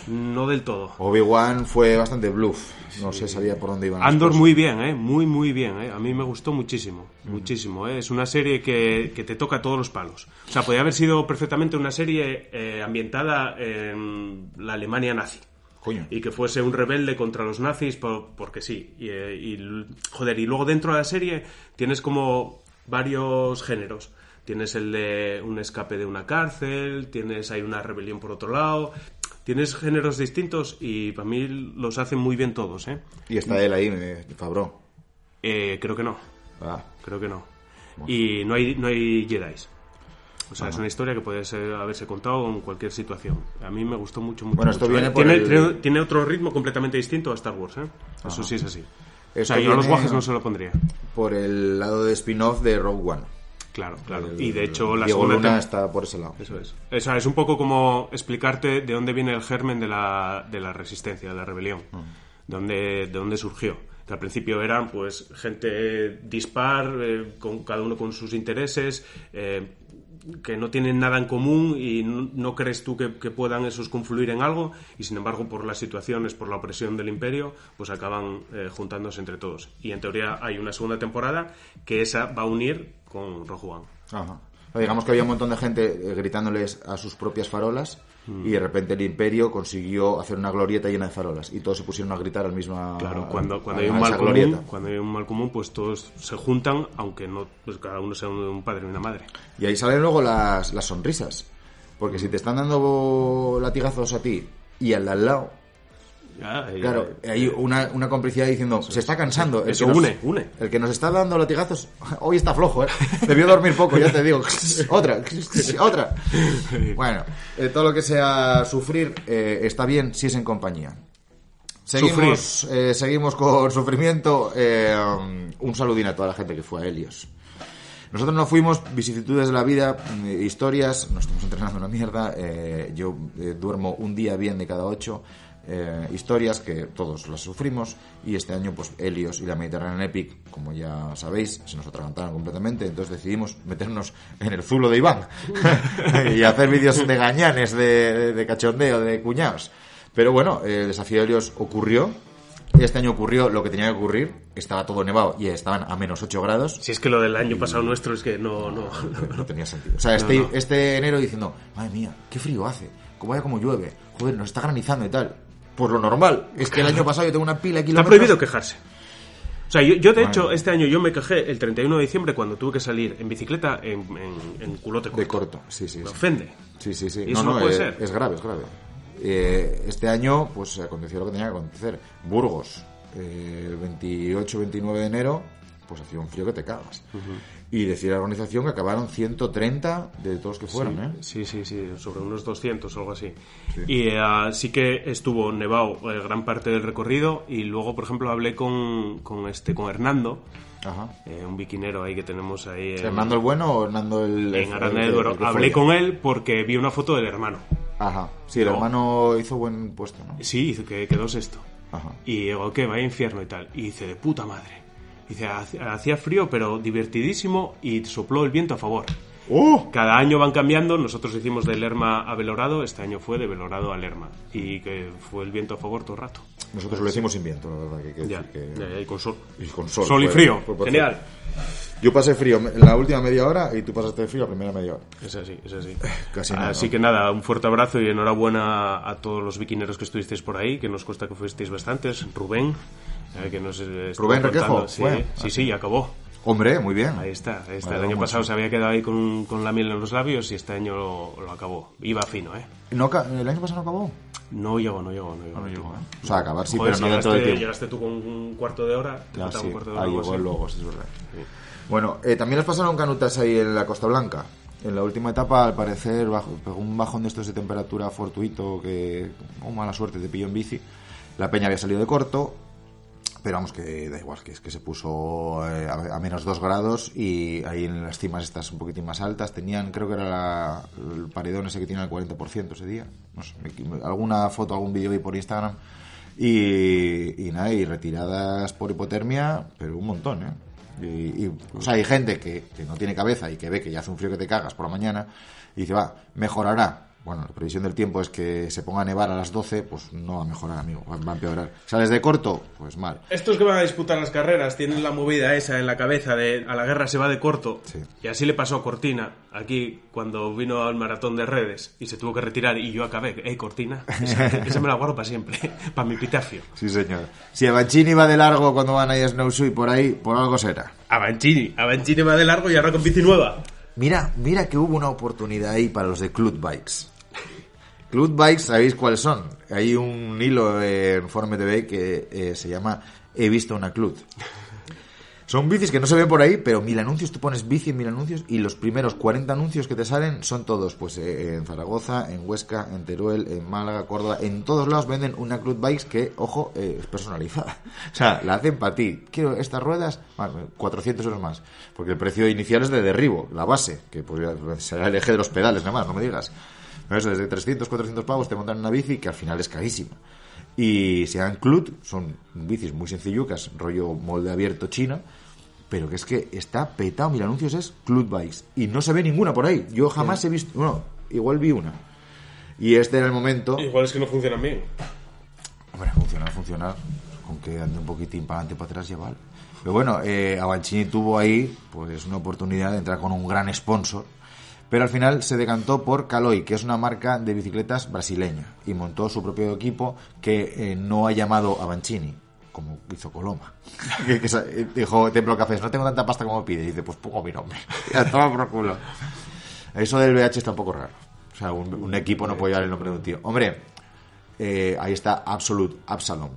No del todo. Obi-Wan fue bastante bluff, no se sabía por dónde iban Andor muy bien, ¿eh? Muy, muy bien, ¿eh? A mí me gustó muchísimo, muchísimo, ¿eh? Es una serie que, que te toca todos los palos. O sea, podría haber sido perfectamente una serie eh, ambientada en la Alemania nazi. Coño. Y que fuese un rebelde contra los nazis por- porque sí. Y, eh, y joder, y luego dentro de la serie tienes como varios géneros. Tienes el de un escape de una cárcel, tienes hay una rebelión por otro lado. Tienes géneros distintos y para mí los hacen muy bien todos, ¿eh? Y está él ahí, eh, Favreau. Eh, creo que no, Ah, creo que no. Y no hay, no hay Jedi. O sea, es una historia que puede ser- haberse contado en cualquier situación. A mí me gustó mucho, mucho. Bueno, esto mucho, viene ¿eh? por tiene, el- tiene- tiene otro ritmo completamente distinto a Star Wars, ¿eh? Eso sí es así. O Esto sea, yo los guajes no se lo pondría. por el lado de spin-off de Rogue One. Claro, claro. El- Y de hecho, la Diego segunda Luna está por ese lado. Eso es. O sea, es un poco como explicarte de dónde viene el germen de la, de la resistencia, de la rebelión. Mm. De, dónde, de dónde surgió. Que al principio eran pues gente dispar, eh, con cada uno con sus intereses, eh, que no tienen nada en común y no, no crees tú que, que puedan esos confluir en algo y sin embargo por las situaciones, por la opresión del imperio, pues acaban eh, juntándose entre todos. Y en teoría hay una segunda temporada que esa va a unir con Rojuan. Ajá. Digamos que había un montón de gente eh, gritándoles a sus propias farolas Mm. y de repente el imperio consiguió hacer una glorieta llena de farolas y todos se pusieron a gritar al mismo Claro, cuando, cuando a- hay un mal común, cuando hay un mal común, pues todos se juntan, aunque no, pues cada uno sea un, un padre y una madre. Y ahí salen luego las, las sonrisas. Porque si te están dando latigazos a ti y al de al lado, Claro, hay una, una complicidad diciendo, se está cansando. El Eso que nos- une, une. El que nos está dando latigazos, hoy está flojo, ¿eh? Debió dormir poco, ya te digo. otra, otra. Bueno, eh, todo lo que sea sufrir eh, está bien si es en compañía. Seguimos, eh, seguimos con sufrimiento. eh, un saludín a toda la gente que fue a Helios. Nosotros no fuimos vicisitudes de la vida, mm, historias, no estamos entrenando una mierda. eh, yo eh, duermo un día bien de cada ocho. Eh, historias que todos las sufrimos y este año pues Helios y la Mediterranean Epic como ya sabéis se nos atragantaron completamente entonces decidimos meternos en el zulo de Iván y hacer vídeos de gañanes de, de cachondeo de cuñados. Pero bueno el desafío de Helios ocurrió. Este año ocurrió lo que tenía que ocurrir. Estaba todo nevado y estaban a menos 8 grados. Si es que lo del año pasado nuestro es que no, no, no tenía sentido. O sea, este, este enero diciendo, madre mía, qué frío hace, como vaya como llueve, joder, nos está granizando y tal. Pues lo normal, es que el año pasado yo tengo una pila de Está kilómetros. prohibido quejarse. O sea, yo, yo de Bueno. hecho este año yo me quejé el 31 de diciembre cuando tuve que salir en bicicleta en, en, en culote corto. De corto, sí, sí. Me sí. ofende. Sí, sí, sí. Y eso no puede es, ser. es grave, es grave. Eh, este año, pues aconteció lo que tenía que acontecer. Burgos, eh, el 28-29 de enero, pues hacía un frío que te cagas. Y decía la organización que acabaron 130 de todos que fueron, ¿eh? Sí, sí, sí, sobre unos 200 o algo así. Y eh, sí que estuvo nevado eh, gran parte del recorrido y luego, por ejemplo, hablé con, con este con Hernando, Ajá. eh, un biquinero ahí que tenemos ahí en, ¿Hernando el bueno o Hernando el. en Aranda del Duero. que Hablé con él porque vi una foto del hermano. Ajá. Sí, el No. hermano hizo buen puesto, ¿no? Sí, dice que quedó sexto. Ajá. Y digo, ¿qué? Vaya infierno y tal. Y dice, de puta madre. Dice, "Hacía- frío, pero divertidísimo y sopló el viento a favor. ¡Oh! Cada año van cambiando, nosotros hicimos de Lerma a Belorado, este año fue de Belorado a Lerma. Y que fue el viento a favor todo el rato. Nosotros lo hicimos sin viento, la verdad. Que, que Ya, que- ya, ya, y con sol. Y con sol. Sol y fue- frío, fue genial. Yo pasé frío en la última media hora y tú pasaste frío la primera media hora. Es así, es así. Casi nada, Así que nada, un fuerte abrazo y enhorabuena a todos los viquineros que estuvisteis por ahí, que nos cuesta que fuisteis bastantes. Rubén, eh, que nos eh, Rubén Requejo. Sí, fue. sí, sí, acabó. Hombre, muy bien. Ahí está, ahí está. Vale, el año pasado se había quedado ahí con, con la miel en los labios y este año lo, lo acabó. Iba fino, ¿eh? No ¿El año pasado no acabó? No llegó, no llegó, no llegó. No llegó, ¿eh? O sea, acabar sí, Joder, pero si no dentro del llegaste, tiempo. llegaste tú con un cuarto de hora, faltaba sí. un cuarto de hora. Ahí llegó luego, sí, es verdad. Bueno, eh, también les pasaron canutas ahí en la Costa Blanca. En la última etapa, al parecer, bajo, un bajón de estos de temperatura fortuito que, con mala suerte, te pilló en bici. La peña había salido de corto, pero vamos, que da igual, que es que se puso eh, a, a menos 2 grados y ahí en las cimas estas un poquitín más altas tenían, creo que era la- el paredón ese que tiene el 40% ese día. No sé, alguna foto, algún vídeo vi por Instagram. Y, y nada, y retiradas por hipotermia, pero un montón, ¿eh? Y, y, o sea, hay gente que, que no tiene cabeza y que ve que ya hace un frío que te cagas por la mañana y dice, va, mejorará. Bueno, la previsión del tiempo es que se ponga a nevar a las 12, pues no va a mejorar, amigo, va a empeorar. ¿Sales de corto? Pues mal. Estos que van a disputar las carreras tienen la movida esa en la cabeza de a la guerra se va de corto. Sí. Y así le pasó a Cortina aquí cuando vino al maratón de redes y se tuvo que retirar y yo acabé. ¡Eh, Cortina! Esa, esa me la guardo para siempre, para mi epitafio. Sí, señor. Si Avancini va de largo cuando van ahí a Snowshoe y por ahí, por algo será. Avancini, Avancini va de largo y ahora con bici nueva. Mira, mira que hubo una oportunidad ahí para los de Clut Bikes. Clut Bikes, ¿sabéis cuáles son? Hay un hilo en Forum TV que eh, se llama He visto una Clut. Son bicis que no se ven por ahí, pero mil anuncios, tú pones bici en mil anuncios y los primeros 40 anuncios que te salen son todos, pues eh, en Zaragoza, en Huesca, en Teruel, en Málaga, Córdoba, en todos lados venden una Clut Bikes que, ojo, eh, es personalizada. O sea, la hacen para ti. Quiero estas ruedas, bueno, 400 euros más, porque el precio inicial es de derribo, la base, que pues será el eje de los pedales, nada más, no me digas. Pero eso, desde 300, 400 pavos te montan una bici que al final es carísima. Y se llaman Clut, son bicis muy sencillucas, rollo molde abierto chino, pero que es que está petado, mil anuncios es Clut Bikes. Y no se ve ninguna por ahí. Yo jamás he visto, bueno, igual vi una. Y este era el momento... Igual es que no funcionan bien. Hombre, funcionar, funcionar. Con que ande un poquitín para adelante y para atrás ya vale. Pero bueno, eh, Avancini tuvo ahí pues una oportunidad de entrar con un gran sponsor. Pero al final se decantó por Caloi, que es una marca de bicicletas brasileña. Y montó su propio equipo que eh, no ha llamado Avancini, como hizo Coloma. que, que sa- eh, dijo Templo Cafés, no tengo tanta pasta como pide. Y dice, pues pongo mi nombre. Ya toma por culo. Eso del BH está un poco raro. O sea, un, un equipo no puede llevar el nombre de un tío. Hombre, eh, ahí está Absolute Absalom.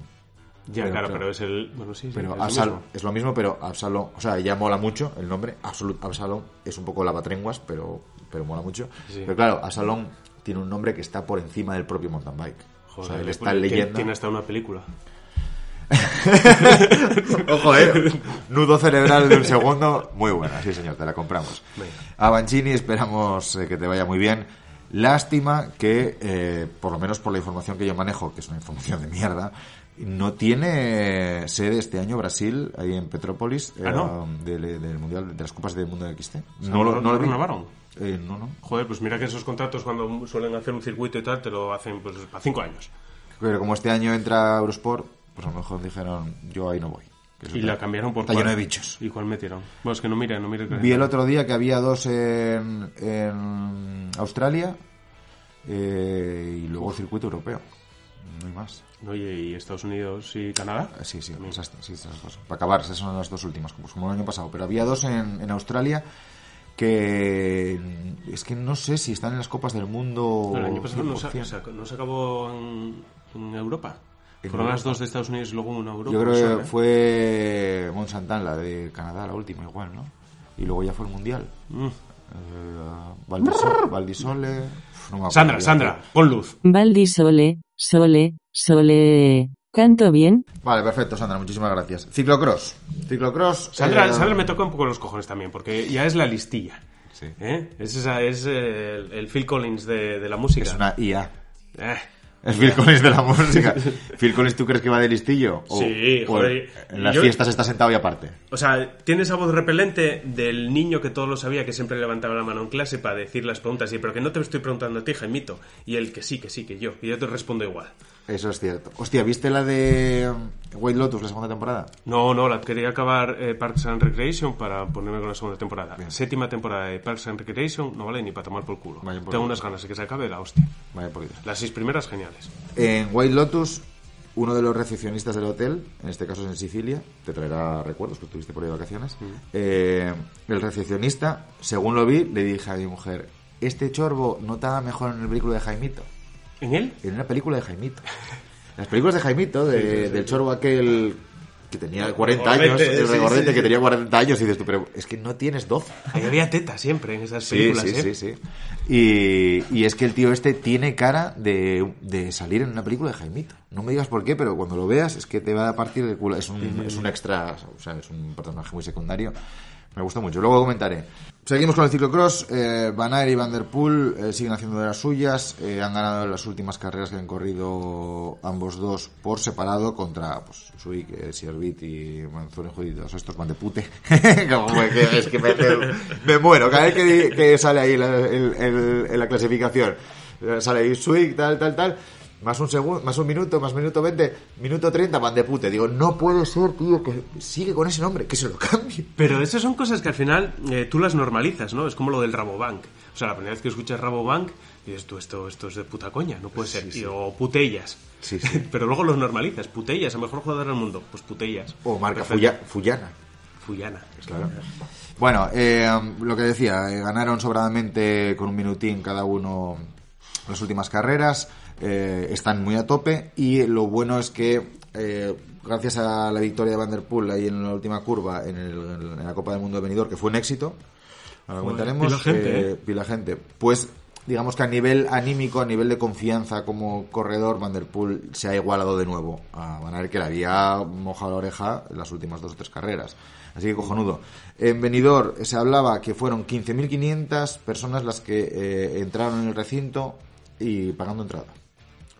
Ya, Pero, claro, pero es el. Bueno, sí, sí. Pero es Absal- es lo mismo, pero Absalom, o sea, ya mola mucho el nombre. Absolute Absalom es un poco lavatrenguas, pero, pero mola mucho. Sí. Pero claro, Absalom tiene un nombre que está por encima del propio mountain bike. o sea, él está en leyenda. Tiene hasta una película. Ojo, eh. Nudo cerebral de un segundo. Muy buena, sí, señor, te la compramos. Venga. A Banchini esperamos eh, que te vaya muy bien. Lástima que, eh, por lo menos por la información que yo manejo, que es una información de mierda, no tiene sede este año Brasil, ahí en Petrópolis, Ah, eh, ¿no? del, del mundial, de las Copas del Mundo de XT. ¿no lo- no lo vi. renovaron? Eh, no, no. Joder, pues mira que esos contratos cuando suelen hacer un circuito y tal, te lo hacen pues para cinco años. Pero como este año entra Eurosport, pues a lo mejor dijeron, yo ahí no voy. Que Y la cambiaron por Está cuál. lleno de bichos. ¿Y cuál metieron? Bueno, es que no mire, no mire. Vi el otro día que había dos en, en Australia eh, y luego circuito europeo. No hay más. Oye, ¿y Estados Unidos y Canadá? Eh, Sí, sí, esas, sí, esas dos. Para acabar, esas son las dos últimas, como el año pasado. Pero había dos en, en Australia que es que no sé si están en las copas del mundo. Pero el año pasado no se, 100%. se- no se acabó en, en Europa. En Fueron las dos de Estados Unidos y luego una Europa. Yo creo que ¿eh? fue Monsantan, la de Canadá, la última igual, ¿no? Y luego ya fue el Mundial. Mm. Eh, Valdisole, Valdisole no acuerdo Sandra. Sandra, pon luz. Baldi Sole, Sole, Sole. ¿Canto bien? Vale, perfecto, Sandra, muchísimas gracias. Ciclocross. Ciclocross. Sandra, eh, Sandra me toca un poco los cojones también, porque ya es la listilla. Sí. ¿eh? Es, esa, es eh, el, el Phil Collins de, de la música. Es una IA. Eh, Es Phil Collins de la música. Phil Collins, ¿tú crees que va de listillo? O- Sí, o joder. En las Yo- fiestas está sentado y aparte. O sea, tiene esa voz repelente del niño que todo lo sabía, que siempre levantaba la mano en clase para decir las preguntas, y pero que no te estoy preguntando a ti, Jaimito. Y él que sí, que sí, que yo. Y yo te respondo igual. Eso es cierto. Hostia, ¿viste la de um, White Lotus, la segunda temporada? No, no, la quería acabar eh, Parks and Recreation para ponerme con la segunda temporada. Séptima temporada de Parks and Recreation no vale ni para tomar por culo. Por Tengo Dios. unas ganas de que se acabe la hostia. Vaya por Dios. Las seis primeras, geniales. En White Lotus, uno de los recepcionistas del hotel, en este caso es en Sicilia, te traerá recuerdos que estuviste por ahí de vacaciones. eh, el recepcionista, según lo vi, le dije a mi mujer: Este chorbo no estaba mejor en el vehículo de Jaimito. ¿En él? En una película de Jaimito. Las películas de Jaimito, de- del chorbo aquel que tenía 40 años, el sí, regordete sí, sí. que tenía 40 años, y dices tú, pero es que no tienes 12. Ahí había teta siempre en esas Sí, películas, sí, ¿eh? sí, sí. Y, y es que el tío este tiene cara de, de salir en una película de Jaimito. No me digas por qué, pero cuando lo veas es que te va a partir del culo. Es un, es un extra, o sea, es un personaje muy secundario. Me gusta mucho. Luego comentaré. Seguimos con el ciclocross. Eh, Van y Van Der Poel eh, siguen haciendo de las suyas. Eh, han ganado las últimas carreras que han corrido ambos dos por separado contra pues, Suik, eh, Sierbit y Manzoni Juditos. Estos van de pute. Que- es que me, muero. Cada vez que, que sale ahí la, el- la clasificación, sale ahí Suik, tal, tal, tal. Más un segundo, más un minuto, más minuto 20, minuto 30, van de pute. Digo, no puede ser, tío, que sigue con ese nombre, que se lo cambie. Pero esas son cosas que al final eh, tú las normalizas, ¿no? Es como lo del Rabobank. O sea, la primera vez que escuchas Rabobank, dices tú, esto, esto es de puta coña, no puede ser. Y- o putellas. Sí, sí. Pero luego los normalizas. Putellas, el mejor jugador del mundo. Pues putellas. O marca. Fuya- Fuyana. Fuyana. Claro. Bueno, eh, lo que decía, eh, ganaron sobradamente con un minutín cada uno las últimas carreras, eh, están muy a tope y lo bueno es que eh, gracias a la victoria de Van Der Poel ahí en la última curva en, el- en la Copa del Mundo de Benidorm, que fue un éxito, ahora lo comentaremos, pila gente, eh, ¿eh? pila gente, pues digamos que a nivel anímico, a nivel de confianza como corredor, Van Der Poel se ha igualado de nuevo a Van Aert, que le había mojado la oreja en las últimas dos o tres carreras. Así que cojonudo. En Benidorm se hablaba que fueron 15.500 personas las que eh, entraron en el recinto y pagando entrada.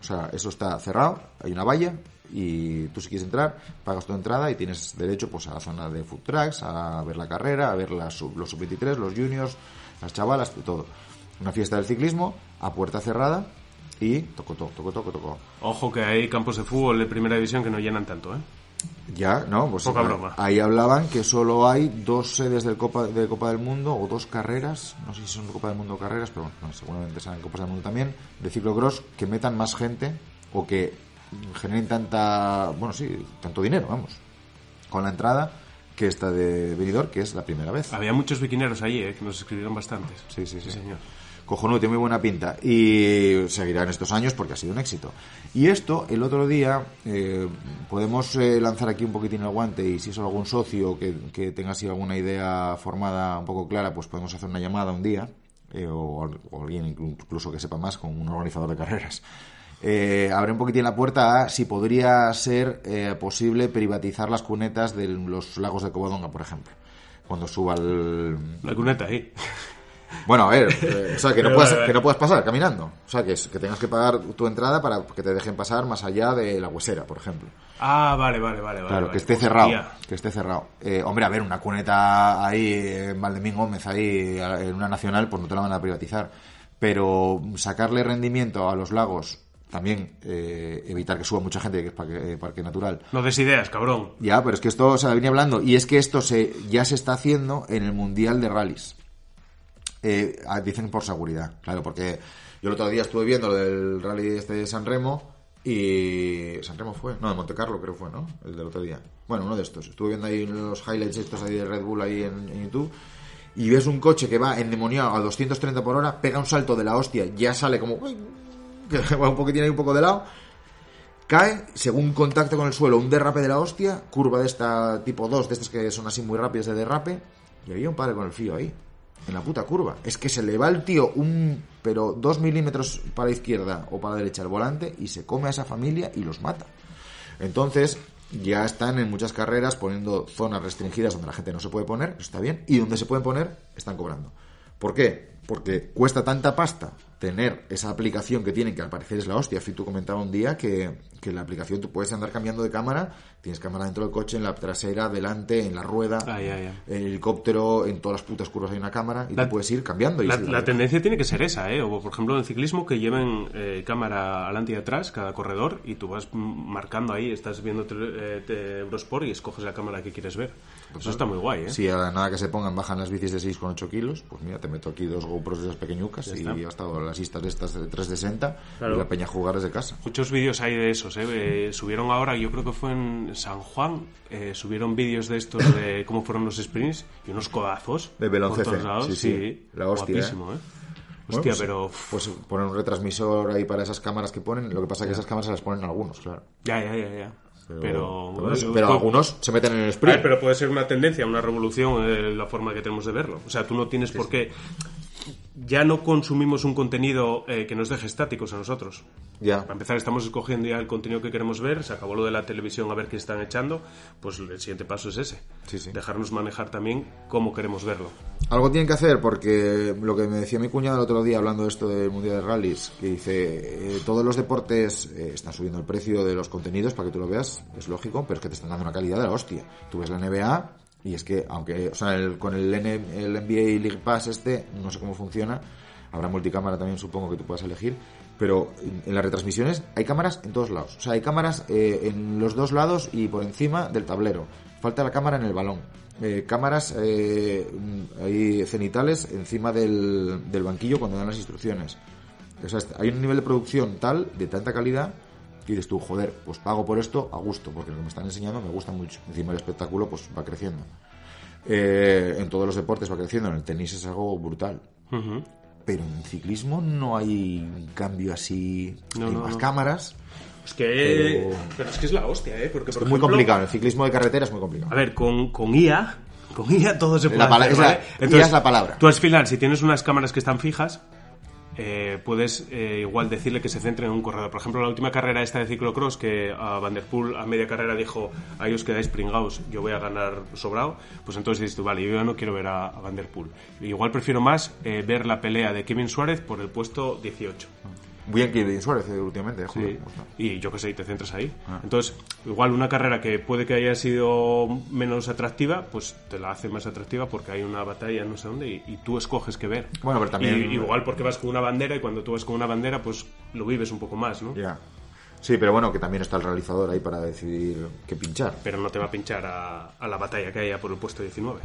O sea, eso está cerrado, hay una valla y tú si quieres entrar, pagas tu entrada y tienes derecho pues a la zona de food trucks, a ver la carrera, a ver sub- los sub-23, los juniors, las chavalas, todo. Una fiesta del ciclismo a puerta cerrada y toco, toco, toco, toco, toco. Ojo que hay campos de fútbol de primera división que no llenan tanto, ¿eh? Ya, ¿no? Pues Poca broma. ahí hablaban que solo hay dos sedes del Copa, de Copa del Mundo o dos carreras, no sé si son Copa del Mundo o carreras, pero bueno, seguramente serán Copas del Mundo también, de ciclocross que metan más gente o que generen tanta, bueno, sí, tanto dinero, vamos, con la entrada que esta de Benidorm, que es la primera vez. Había muchos biquineros allí, ¿eh? Que nos escribieron bastantes. Sí, sí, sí. señor. Cojonudo, tiene muy buena pinta. Y seguirán estos años porque ha sido un éxito. Y esto, el otro día, eh, podemos eh, lanzar aquí un poquitín el guante y si es algún socio que, que tenga así alguna idea formada un poco clara, pues podemos hacer una llamada un día, eh, o, al- o alguien incluso que sepa más, con un organizador de carreras. Eh, abre un poquitín la puerta a si podría ser eh, posible privatizar las cunetas de los lagos de Covadonga, por ejemplo. Cuando suba el, La cuneta ahí. bueno, a ver, eh, o sea, que no, puedas, vale, vale. que no puedas pasar caminando. O sea, que, es- que tengas que pagar tu entrada para que te dejen pasar más allá de la huesera, por ejemplo. Ah, vale, vale, vale. vale, Claro, vale. que esté cerrado. Que esté cerrado. Eh, hombre, a ver, una cuneta ahí en Valdemín Gómez, ahí en una nacional, pues no te la van a privatizar. Pero sacarle rendimiento a los lagos, también eh, evitar que suba mucha gente, que es parque, eh, parque natural, No des ideas, cabrón. ya, pero es que esto se venía hablando y es que esto se ya se está haciendo en el Mundial de Rallys. Eh, ah, dicen por seguridad, claro, porque yo el otro día estuve viendo lo del rally este de San Remo y... ¿San Remo fue? No, de Monte Carlo creo fue, ¿no? El del otro día. Bueno, uno de estos. Estuve viendo ahí los highlights estos ahí de Red Bull ahí en, en YouTube y ves un coche que va endemoniado a 230 por hora, pega un salto de la hostia, ya sale como... que va un poquitín ahí un poco de lado cae, según contacto con el suelo, un derrape de la hostia, curva de esta tipo 2, de estas que son así muy rápidas de derrape, y había un padre con el fío ahí, en la puta curva. Es que se le va el tío un, pero dos milímetros para la izquierda o para la derecha el volante y se come a esa familia y los mata. Entonces, ya están en muchas carreras poniendo zonas restringidas donde la gente no se puede poner, eso está bien, y donde se pueden poner, están cobrando. ¿Por qué? Porque cuesta tanta pasta tener esa aplicación que tienen, que al parecer es la hostia. Fitu comentaba un día que, que la aplicación tú puedes andar cambiando de cámara, tienes cámara dentro del coche, en la trasera, delante, en la rueda, Ay, ay, ay. en el helicóptero, en todas las putas curvas hay una cámara y La- tú puedes ir cambiando. Y La, la tendencia tiene que ser esa, ¿eh? O por ejemplo en el ciclismo que lleven eh, cámara adelante y atrás, cada corredor, y tú vas marcando ahí, estás viendo eh, Eurosport y escoges la cámara que quieres ver. Eso está muy guay, ¿eh? Si a nada que se pongan bajan las bicis de 6,8 kilos, pues mira, te meto aquí dos GoPros de esas pequeñucas Ya y ya estado las istas de estas de 360 Claro. y la peña jugar desde casa. Muchos vídeos hay de esos, ¿eh? Eh, Subieron ahora, yo creo que fue en San Juan, eh, subieron vídeos de estos de cómo fueron los sprints y unos codazos. De CC, todos lados, sí, sí. La hostia, Guapísimo, ¿eh? Bueno, Hostia, pues, pero... Pues poner un retransmisor ahí para esas cámaras que ponen. Lo que pasa es que esas cámaras se las ponen algunos, claro. Ya, ya, ya, ya. Pero, Pero, pero, bueno, pero algunos se meten en el A sprint. ver, pero puede ser una tendencia, una revolución eh, la forma que tenemos de verlo. O sea, tú no tienes por qué... Ya no consumimos un contenido eh, que nos deje estáticos a nosotros. Ya. Para empezar, estamos escogiendo ya el contenido que queremos ver. Se acabó lo de la televisión a ver qué están echando. Pues el siguiente paso es ese. Sí, sí. Dejarnos manejar también cómo queremos verlo. Algo tienen que hacer porque lo que me decía mi cuñado el otro día hablando de esto del Mundial de Rallys, que dice, eh, todos los deportes eh, están subiendo el precio de los contenidos para que tú lo veas, es lógico, pero es que te están dando una calidad de la hostia. Tú ves la NBA y es que, aunque, o sea, el- con el, N- el NBA League Pass este, no sé cómo funciona, habrá multicámara también supongo que tú puedas elegir, pero en, las retransmisiones hay cámaras en todos lados. O sea, hay cámaras eh, en los dos lados y por encima del tablero. Falta la cámara en el balón. Eh, cámaras eh, ahí cenitales encima del, del banquillo cuando dan las instrucciones. O sea, hay un nivel de producción tal, de tanta calidad, que dices tú, joder, pues pago por esto a gusto, porque lo que me están enseñando me gusta mucho. Encima el espectáculo pues va creciendo. Eh, en todos los deportes va creciendo, en el tenis es algo brutal. Pero en ciclismo no hay un cambio así. No, hay no, más no. cámaras. Es que... Pero- Pero es que es la hostia, ¿eh? Porque, Es por muy complicado. El ciclismo de carretera es muy complicado. A ver, con, con IA... Con IA todo se puede La pala- hacer, es la- ¿vale? IA es la palabra. Tú al final, si tienes unas cámaras que están fijas, eh, puedes eh, igual decirle que se centre en un corredor. Por ejemplo, la última carrera esta de ciclocross, que a Van der Poel a media carrera dijo, ahí os quedáis pringados, yo voy a ganar sobrado, pues entonces dices tú, vale, yo no quiero ver a, a Van der Poel. Igual prefiero más eh, ver la pelea de Kevin Suárez por el puesto 18. Bien que Suárez eh, últimamente, eh, Sí. gusta. Y yo que sé, y te centras ahí. Ah. Entonces, igual una carrera que puede que haya sido menos atractiva, pues te la hace más atractiva porque hay una batalla no sé dónde y, y tú escoges qué ver. Bueno, pero también- Y- igual porque vas con una bandera y cuando tú vas con una bandera, pues lo vives un poco más, ¿no? Ya. Sí, pero bueno, que también está el realizador ahí para decidir qué pinchar. Pero no te va a pinchar a, a la batalla que haya por el puesto 19.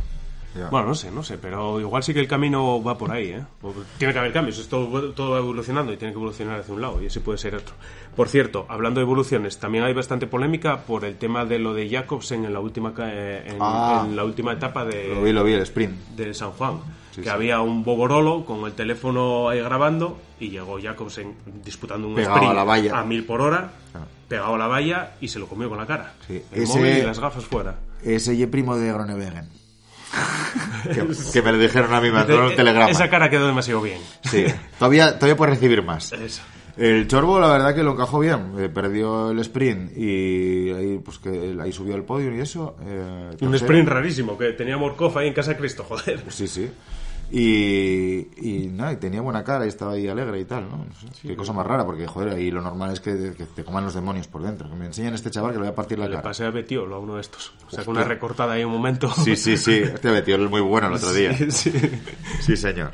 Bueno, no sé, no sé, pero igual sí que el camino va por ahí, ¿eh? O- Tiene que haber cambios, esto todo va evolucionando y tiene que evolucionar hacia un lado y ese puede ser otro. Por cierto, hablando de evoluciones, también hay bastante polémica por el tema de lo de Jacobsen en la última eh, en, Ah. en la última etapa de, Lo vi, lo vi, el sprint. de San Juan. Sí, que sí. había un boborolo con el teléfono ahí grabando y llegó Jacobsen disputando un Pegado sprint a la valla. a mil por hora, Ah. pegado a la valla y se lo comió con la cara. Sí. El Ese- móvil y las gafas fuera. Ese primo de Groenewegen. que, que me lo dijeron a mí, me mandaron un Eh, telegrama. Esa cara quedó demasiado bien. Sí, todavía, todavía puedes recibir más. Eso. El Chorbo, la verdad que lo encajó bien. Eh, perdió el sprint y ahí, pues que ahí subió el podio y eso. eh, Un sprint rarísimo, que tenía Morkov ahí en casa de Cristo, joder. Sí, sí. Y, y nada, y tenía buena cara y estaba ahí alegre y tal, ¿no? No sé, qué cosa más rara, porque joder, ahí lo normal es que, que te coman los demonios por dentro. Que me enseñan a este chaval que le voy a partir la Le cara. pasé a Betiolo a uno de estos. Sacó Hostia. una recortada ahí un momento. Sí, sí, sí. Este metió el muy bueno el otro día. Sí, sí. Sí, señor.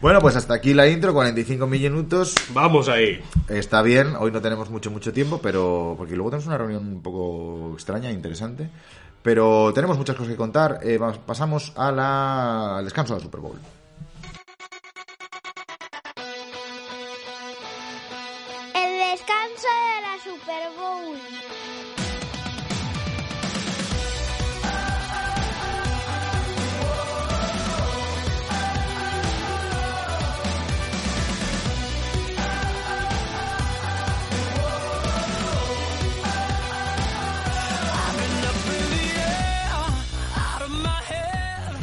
Bueno, pues hasta aquí la intro, 45 minutos. Vamos ahí. Está bien, hoy no tenemos mucho, mucho tiempo, pero. Porque luego tenemos una reunión un poco extraña interesante. Pero tenemos muchas cosas que contar. Eh, pasamos la, al descanso del Super Bowl. El descanso de la Super Bowl.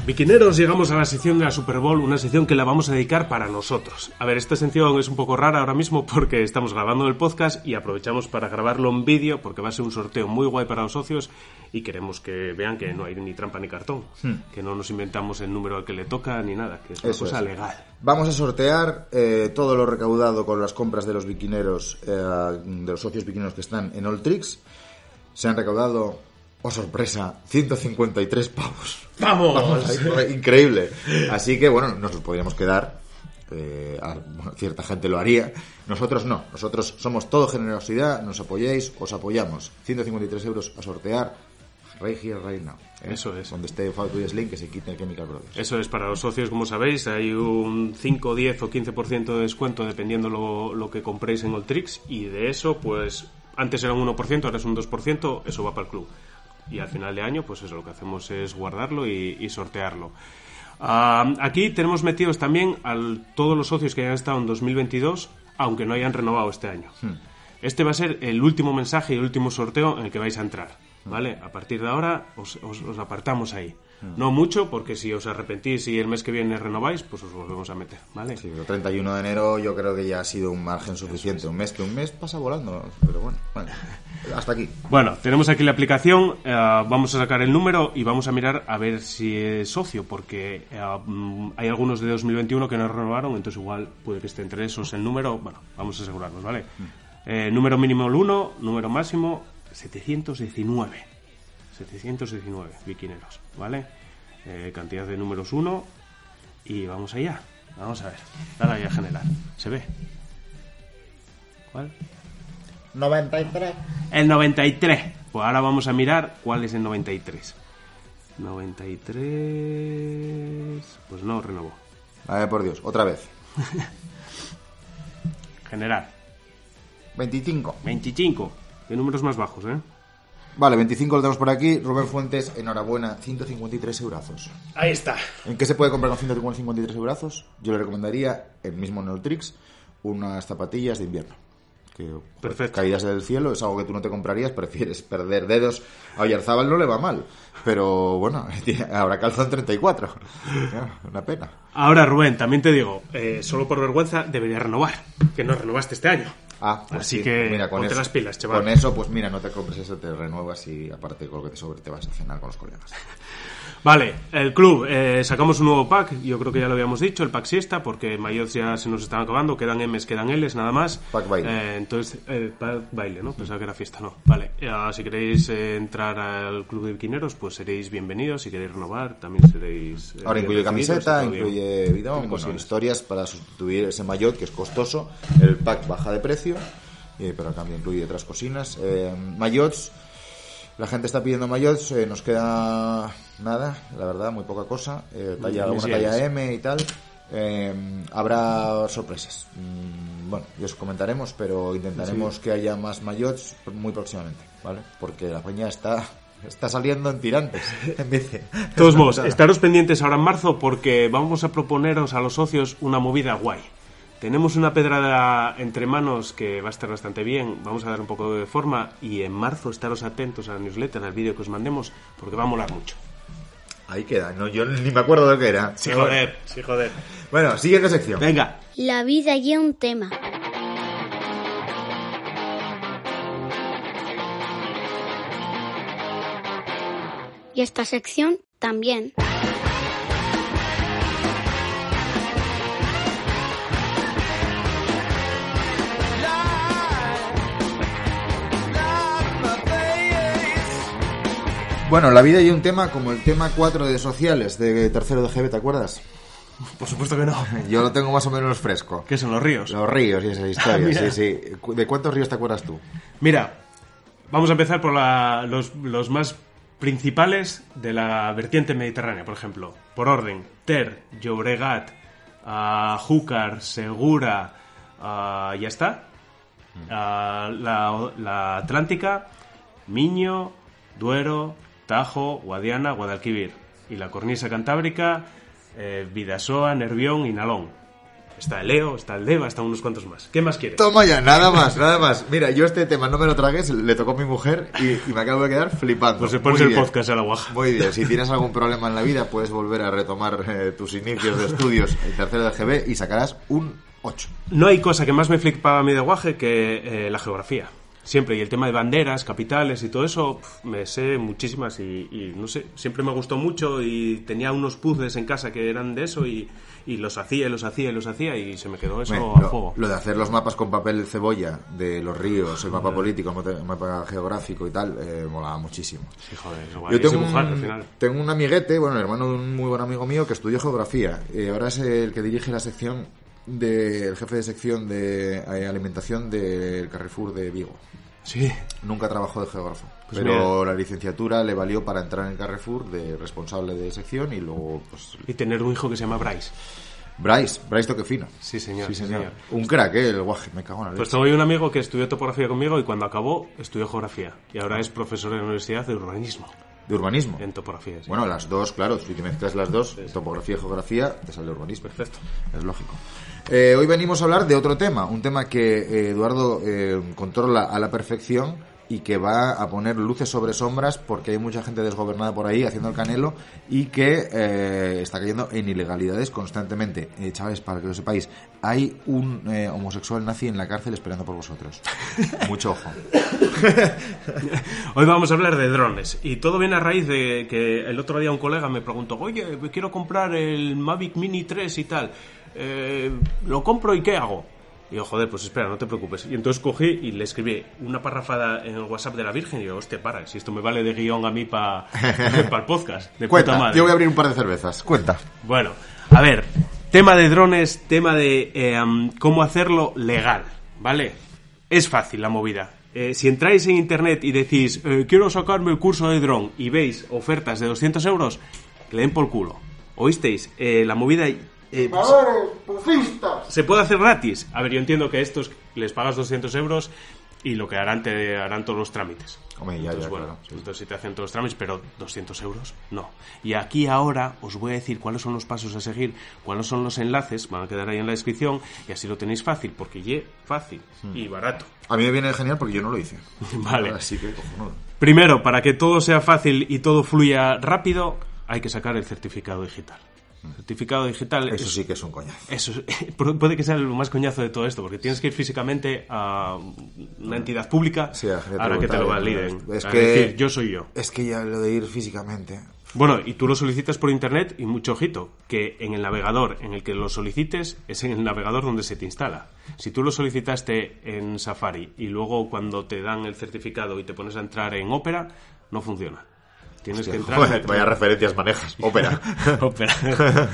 Viquineros, llegamos a la sección de la Super Bowl, una sección que la vamos a dedicar para nosotros. A ver, esta sección es un poco rara ahora mismo porque estamos grabando el podcast y aprovechamos para grabarlo en vídeo porque va a ser un sorteo muy guay para los socios y queremos que vean que no hay ni trampa ni cartón, que no nos inventamos el número al que le toca ni nada, que es una Hmm. Eso cosa es. legal. Vamos a sortear eh, todo lo recaudado con las compras de los biquineros, eh, de los socios biquineros que están en All Tricks. Se han recaudado, oh sorpresa, 153 pavos. ¡Vamos! Increíble. Así que, bueno, nos los podríamos quedar. eh, a- bueno, cierta gente lo haría. Nosotros no. Nosotros somos todo generosidad. Nos apoyáis, os apoyamos. 153 euros a sortear. Right here, right now. ¿eh? Eso es. Donde esté y Sling, que se quite el Chemical Brothers. Eso es para los socios, como sabéis, hay un 5, 10 o 15% de descuento dependiendo lo, lo que compréis en Oltrix y de eso, pues antes era un 1%, ahora es un 2%, eso va para el club. Y al final de año, pues eso, lo que hacemos es guardarlo y, y sortearlo. Ah, aquí tenemos metidos también a todos los socios que hayan estado en 2022, aunque no hayan renovado este año. Este va a ser el último mensaje y el último sorteo en el que vais a entrar. ¿Vale? A partir de ahora os, os- os apartamos ahí. No mucho, porque si os arrepentís y el mes que viene renováis, pues os volvemos a meter. ¿Vale? Sí, pero 31 de enero yo creo que ya ha sido un margen suficiente. Un mes que un mes pasa volando. Pero bueno, bueno, hasta aquí. Bueno, tenemos aquí la aplicación, eh, vamos a sacar el número y vamos a mirar a ver si es socio, porque eh, mm, hay algunos de 2021 que no renovaron, entonces igual puede que esté entre esos el número. Bueno, vamos a asegurarnos, ¿vale? Eh, número mínimo el 1, número máximo 719. 719 biquineros, ¿vale? Cantidad de números 1 y vamos allá. Vamos a ver. Dale ahí a generar. ¿Se ve? ¿Cuál? 93. El 93. Pues ahora vamos a mirar cuál es el 93. 93. Pues no renovó. A ver, por Dios, otra vez. General. 25. 25. De números más bajos, ¿eh? Vale, 25 lo tenemos por aquí. Rubén Fuentes, enhorabuena, 153 eurazos. Ahí está. ¿En qué se puede comprar con 153 eurazos? Yo le recomendaría, el mismo Neotrix, unas zapatillas de invierno. Que, joder, Perfecto. Caídas del cielo es algo que tú no te comprarías, prefieres perder dedos. A Oyarzábal no le va mal, pero bueno, ahora calzan 34. Ya, Una pena. Ahora, Rubén, también te digo, eh, solo por vergüenza deberías renovar. Que no renovaste este año. Ah, pues Así sí, que mira, con ponte eso, las pilas, chaval. Con eso, pues mira, no te compres eso, te renuevas y aparte con lo que te sobre te vas a cenar con los colegas. Vale, el club, eh, sacamos un nuevo pack, yo creo que ya lo habíamos dicho, el pack siesta, porque Mayots ya se nos están acabando, quedan M's, quedan L's, nada más. Pack baile. Eh, entonces, eh, pack baile, ¿no? Pensaba que era fiesta, no. Vale, eh, si queréis eh, entrar al club de biquineros, pues seréis bienvenidos, si queréis renovar, también seréis... Ahora incluye camiseta, incluye bidón, bueno, historias para sustituir ese maillot que es costoso. El pack baja de precio, eh, pero a cambio incluye otras cocinas. Eh, maillots, la gente está pidiendo maillots, eh, nos queda nada, la verdad, muy poca cosa. Eh, talla, Mis talla. M y tal. Eh, habrá sorpresas. Mm, bueno, ya os comentaremos, pero intentaremos que haya más maillots muy próximamente, ¿vale? Porque la peña está... Está saliendo en tirantes, en bici. Todos modos, estaros pendientes ahora en marzo porque vamos a proponeros a los socios una movida guay. Tenemos una pedrada entre manos que va a estar bastante bien, vamos a dar un poco de forma y en marzo estaros atentos a la newsletter, al vídeo que os mandemos, porque va a molar mucho. Ahí queda, no, yo ni me acuerdo de qué era. Sí, joder, sí, joder. Bueno, siguiente sección. Venga, La vida y un tema. Y esta sección también. Bueno, la vida y un tema como el tema 4 de sociales de tercero de GB, ¿te acuerdas? por supuesto que no. Yo lo tengo más o menos fresco. ¿Qué son los ríos? Los ríos y esas historias, Mira. sí, sí. ¿De cuántos ríos te acuerdas tú? Mira, vamos a empezar por la- los, los más principales de la vertiente mediterránea, por ejemplo. Por orden, Ter, Llobregat, ah, Júcar, Segura, ah, ya está. Ah, la, la Atlántica, Miño, Duero, Tajo, Guadiana, Guadalquivir. Y la cornisa cantábrica, eh, Vidasoa, Nervión y Nalón. Está el Leo, está el Deva, están unos cuantos más. ¿Qué más quieres? Toma ya, nada más, nada más. Mira, yo este tema no me lo tragué, se- le tocó a mi mujer y, y me acabo de quedar flipando. Pues se pones el bien. podcast a la guaja. Muy bien, si tienes algún problema en la vida, puedes volver a retomar eh, tus inicios de estudios en tercero de GB y sacarás un 8. No hay cosa que más me flipaba a mí de guaje que eh, la geografía. Siempre, y el tema de banderas, capitales y todo eso, pf, me sé muchísimas y, y no sé, siempre me gustó mucho y tenía unos puzzles en casa que eran de eso y, y los hacía y los hacía y los hacía y se me quedó eso Bueno, a lo, fuego. lo de hacer los mapas con papel cebolla de los ríos, el mapa político, el mapa- geográfico y tal, eh, molaba muchísimo. Sí, joder, es guay. Yo tengo dibujar, un, al final. tengo un amiguete, bueno, el hermano de un muy buen amigo mío que estudió geografía. y ahora es el que dirige la sección de, el jefe de sección de eh, alimentación del Carrefour de Vigo. Sí, Nunca trabajó de geógrafo, Pues pero la licenciatura le valió para entrar en Carrefour de responsable de sección y luego, pues, y tener un hijo que se llama Bryce. Bryce, Bryce Toquefino. Sí, señor. Sí, señor. señor. Un crack, ¿eh? El guaje, me cago en la Pues leche. tengo yo un amigo que estudió topografía conmigo y cuando acabó estudió geografía. Y ahora es profesor en la Universidad de Urbanismo, De urbanismo. en topografía. sí. Bueno, las dos, claro, si te mezclas las dos, topografía y geografía, te sale urbanismo. Perfecto. Es lógico. Eh, hoy venimos a hablar de otro tema, un tema que eh, Eduardo eh, controla a la perfección y que va a poner luces sobre sombras porque hay mucha gente desgobernada por ahí haciendo el canelo y que eh, está cayendo en ilegalidades constantemente. Eh, chavales, para que lo sepáis, hay un eh, homosexual nazi en la cárcel esperando por vosotros. Mucho ojo. Hoy vamos a hablar de drones y todo viene a raíz de que el otro día un colega me preguntó, oye, quiero comprar el Mavic Mini 3 y tal, Eh, ¿lo compro y qué hago? Y yo, joder, pues espera, no te preocupes. Y entonces cogí y le escribí una parrafada en el WhatsApp de la Virgen y yo, hostia, para, si esto me vale de guion a mí para el podcast. De puta Cuenta, madre. yo voy a abrir un par de cervezas. Cuenta. Bueno, a ver, tema de drones, tema de eh, am, cómo hacerlo legal, ¿vale? Es fácil la movida. Eh, si entráis en internet y decís, eh, quiero sacarme el curso de dron y veis ofertas de 200 euros, le den por culo. ¿Oísteis? La movida... eh, se puede hacer gratis. A ver, yo entiendo que a estos les pagas 200 euros y lo que harán te harán todos los trámites. Hombre, ya, entonces, ya, bueno, claro, sí. entonces si te hacen todos los trámites, pero 200 euros, no. Y aquí ahora os voy a decir cuáles son los pasos a seguir, cuáles son los enlaces, van a quedar ahí en la descripción y así lo tenéis fácil, porque ye fácil Hmm. y barato. A mí me viene genial porque yo no lo hice. Vale. Así que, cojonudo. Primero, para que todo sea fácil y todo fluya rápido, hay que sacar el certificado digital. Certificado digital. Eso es- sí que es un coñazo. Eso es- puede que sea lo más coñazo de todo esto, porque tienes que ir físicamente a una entidad pública Sí, para que te lo validen. es que- decir, yo soy yo. Es que ya lo de ir físicamente. Bueno, y tú lo solicitas por internet y mucho ojito, que en el navegador en el que lo solicites es en el navegador donde se te instala. Si tú lo solicitaste en Safari y luego cuando te dan el certificado y te pones a entrar en Opera, no funciona. Tienes que entrar en Vaya referencias manejas. Opera. Opera.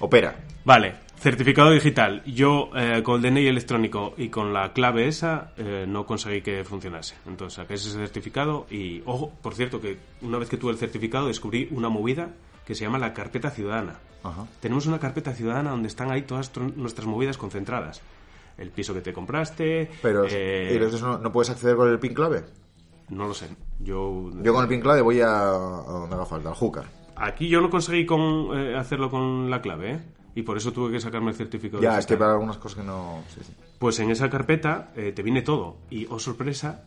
Opera. Vale, certificado digital. Yo eh, con el DNI electrónico y con la clave esa eh, no conseguí que funcionase. Entonces saqué ese certificado y, ojo, por cierto, que una vez que tuve el certificado descubrí una movida que se llama la carpeta ciudadana. Ajá. Tenemos una carpeta ciudadana donde están ahí todas tr- nuestras movidas concentradas. El piso que te compraste. Pero eh, ¿y eso no, no puedes acceder con el pin clave? No lo sé. Yo, Yo con el pin clave voy a, a donde haga falta, al Júcar. Aquí yo no conseguí con, eh, hacerlo con la clave, ¿eh? Y por eso tuve que sacarme el certificado. Ya, es que para algunas cosas que no... sí, sí. Pues en esa carpeta eh, te viene todo. Y, oh sorpresa,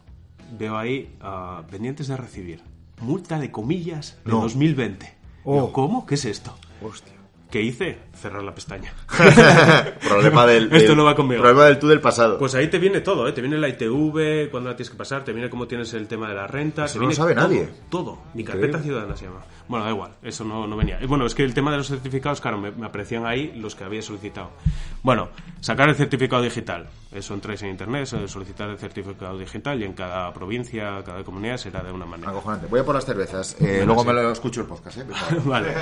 veo ahí ah, pendientes de recibir. Multa de comillas de No. 2020. Oh. Digo, ¿Cómo? ¿Qué es esto? Hostia. ¿Qué hice? Cerrar la pestaña. problema del, Esto del- no va conmigo. Problema del tú del pasado. Pues ahí te viene todo, ¿eh? Te viene la ITV, cuándo la tienes que pasar, te viene cómo tienes el tema de la renta. Eso te no lo sabe todo, nadie. Todo. Mi carpeta ciudadana se llama. Bueno, da igual, eso no, no venía. Bueno, es que el tema de los certificados, claro, me, me aparecían ahí los que había solicitado. Bueno, sacar el certificado digital. Eso entráis en internet, eso solicitar el certificado digital y en cada provincia, cada comunidad será de una manera. Acojonante. Voy a por las cervezas. Eh, luego me lo escucho el podcast, ¿eh? Vale.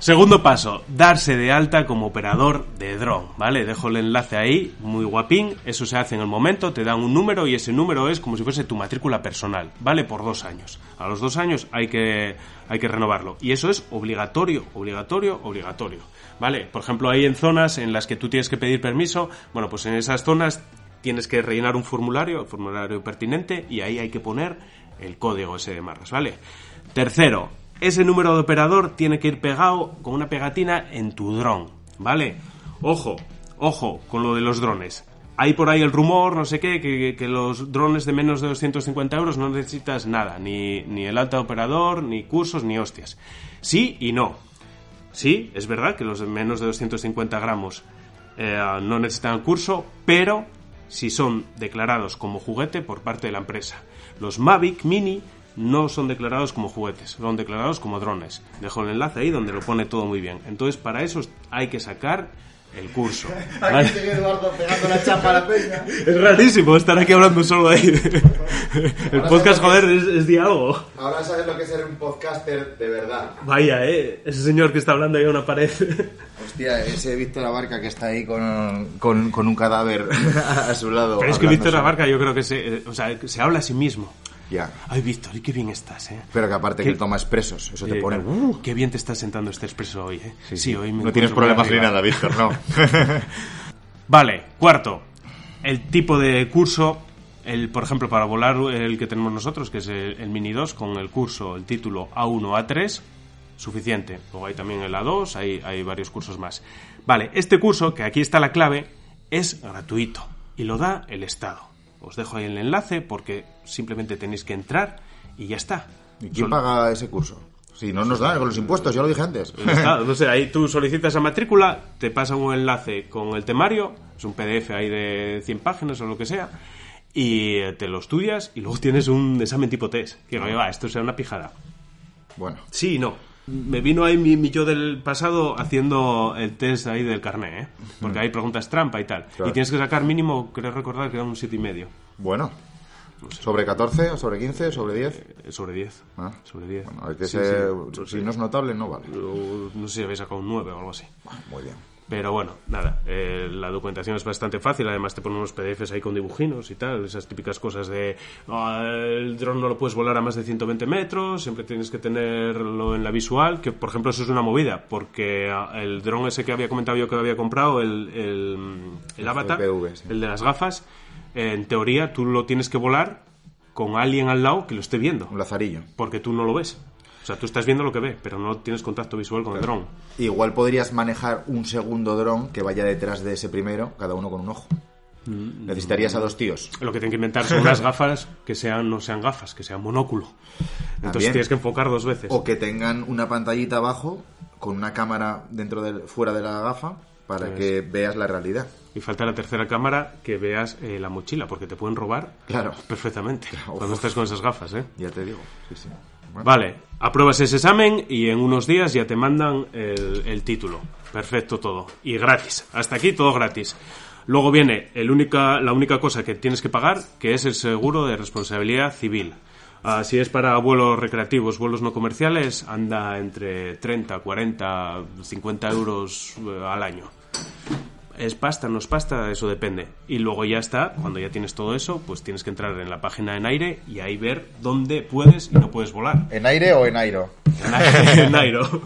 Segundo paso, darse de alta como operador de dron, ¿vale? Dejo el enlace ahí, muy guapín, eso se hace en el momento, te dan un número y ese número es como si fuese tu matrícula personal, ¿vale? Por dos años. A los dos años hay que, hay que renovarlo. Y eso es obligatorio, obligatorio, obligatorio, ¿vale? Por ejemplo, hay en zonas en las que tú tienes que pedir permiso, bueno, pues en esas zonas tienes que rellenar un formulario, el formulario pertinente, y ahí hay que poner el código ese de marras, ¿vale? Tercero, ese número de operador tiene que ir pegado con una pegatina en tu dron, ¿vale? Ojo, ojo con lo de los drones. Hay por ahí el rumor, no sé qué, que, los drones de menos de 250 euros no necesitas nada, ni, ni el alta operador, ni cursos, ni hostias. Sí y no. Sí, es verdad que los de menos de 250 gramos eh, no necesitan curso, pero si son declarados como juguete por parte de la empresa. Los Mavic Mini no son declarados como juguetes, son declarados como drones. Dejo el enlace ahí donde lo pone todo muy bien. Entonces, para eso hay que sacar el curso. ¿vale? Eduardo pegando la chapa a la peña. Es rarísimo estar aquí hablando solo ahí. El podcast, joder, es, es de algo. Ahora sabes lo que es ser un podcaster de verdad. Vaya, eh. Ese señor que está hablando ahí a una pared. Hostia, ese Víctor Abarca que está ahí con, con, con un cadáver a su lado. Pero es que Víctor. Abarca yo creo que se, eh, o sea, que se habla a sí mismo. Ya. Ay, Víctor, y qué bien estás, eh. Pero que aparte ¿Qué? que toma expresos. Eso te Eh, pone... claro, Uh, Qué bien te está sentando este expreso hoy, eh. Sí, hoy me no tienes problemas ni nada, Víctor, no. Vale, cuarto. El tipo de curso, el, por ejemplo, para volar el que tenemos nosotros, que es el, el Mini 2, con el curso, el título A1, A3, suficiente. Luego hay también el A2, hay, hay varios cursos más. Vale, este curso, que aquí está la clave, es gratuito y lo da el Estado. Os dejo ahí el enlace porque simplemente tenéis que entrar y ya está. ¿Y quién paga ese curso? Si no nos dan con los impuestos, ya lo dije antes. No sé, ahí tú solicitas la matrícula, te pasan un enlace con el temario, es un PDF ahí de 100 páginas o lo que sea, y eh, te lo estudias y luego tienes un examen tipo test. Que oye, va, esto será una pijada. Bueno, Sí y no. Me vino ahí mi, mi yo del pasado haciendo el test ahí del carné, ¿eh? Porque hay preguntas trampa y tal. Claro. Y tienes que sacar mínimo, creo recordar que era un 7,5 y medio. bueno. ¿Sobre 14 o sobre 15 o sobre 10? Eh, Sobre 10. Ah. Sobre 10. Bueno, hay que Sí, ser- sí. si no es notable, no vale. O No sé si habéis sacado un 9 o algo así. Muy bien. Pero bueno, nada, eh, la documentación es bastante fácil, además te ponen unos PDFs ahí con dibujinos y tal, esas típicas cosas de "Ah, el dron no lo puedes volar a más de 120 metros, siempre tienes que tenerlo en la visual, que por ejemplo eso es una movida, porque ah, el dron ese que había comentado yo que había comprado, el, el, el Avatar, sí. el de las gafas, eh, en teoría tú lo tienes que volar con alguien al lado que lo esté viendo, Un lazarillo. porque tú no lo ves. O sea, tú estás viendo lo que ve, pero no tienes contacto visual con el dron. Igual podrías manejar un segundo dron que vaya detrás de ese primero, cada uno con un ojo. Mm. Necesitarías a dos tíos. Lo que tienen que inventar son unas gafas que sean no sean gafas, que sean monóculo. Entonces También. tienes que enfocar dos veces. O que tengan una pantallita abajo con una cámara dentro del, fuera de la gafa para que veas la realidad. Y falta la tercera cámara que veas eh, la mochila, porque te pueden robar Claro. perfectamente Claro. cuando estés con esas gafas, ¿eh? Ya te digo. Sí, sí. Vale, apruebas ese examen y en unos días ya te mandan el, título. Perfecto todo. Y gratis. Hasta aquí todo gratis. Luego viene el única, la única cosa que tienes que pagar, que es el seguro de responsabilidad civil. Ah, si es para vuelos recreativos, vuelos no comerciales, anda entre 30, 40, 50 euros eh, al año. ¿Es pasta? ¿No es pasta? Eso depende. Y luego ya está, cuando ya tienes todo eso, pues tienes que entrar en la página en aire y ahí ver dónde puedes y no puedes volar. ¿En aire o en airo? en Nairo.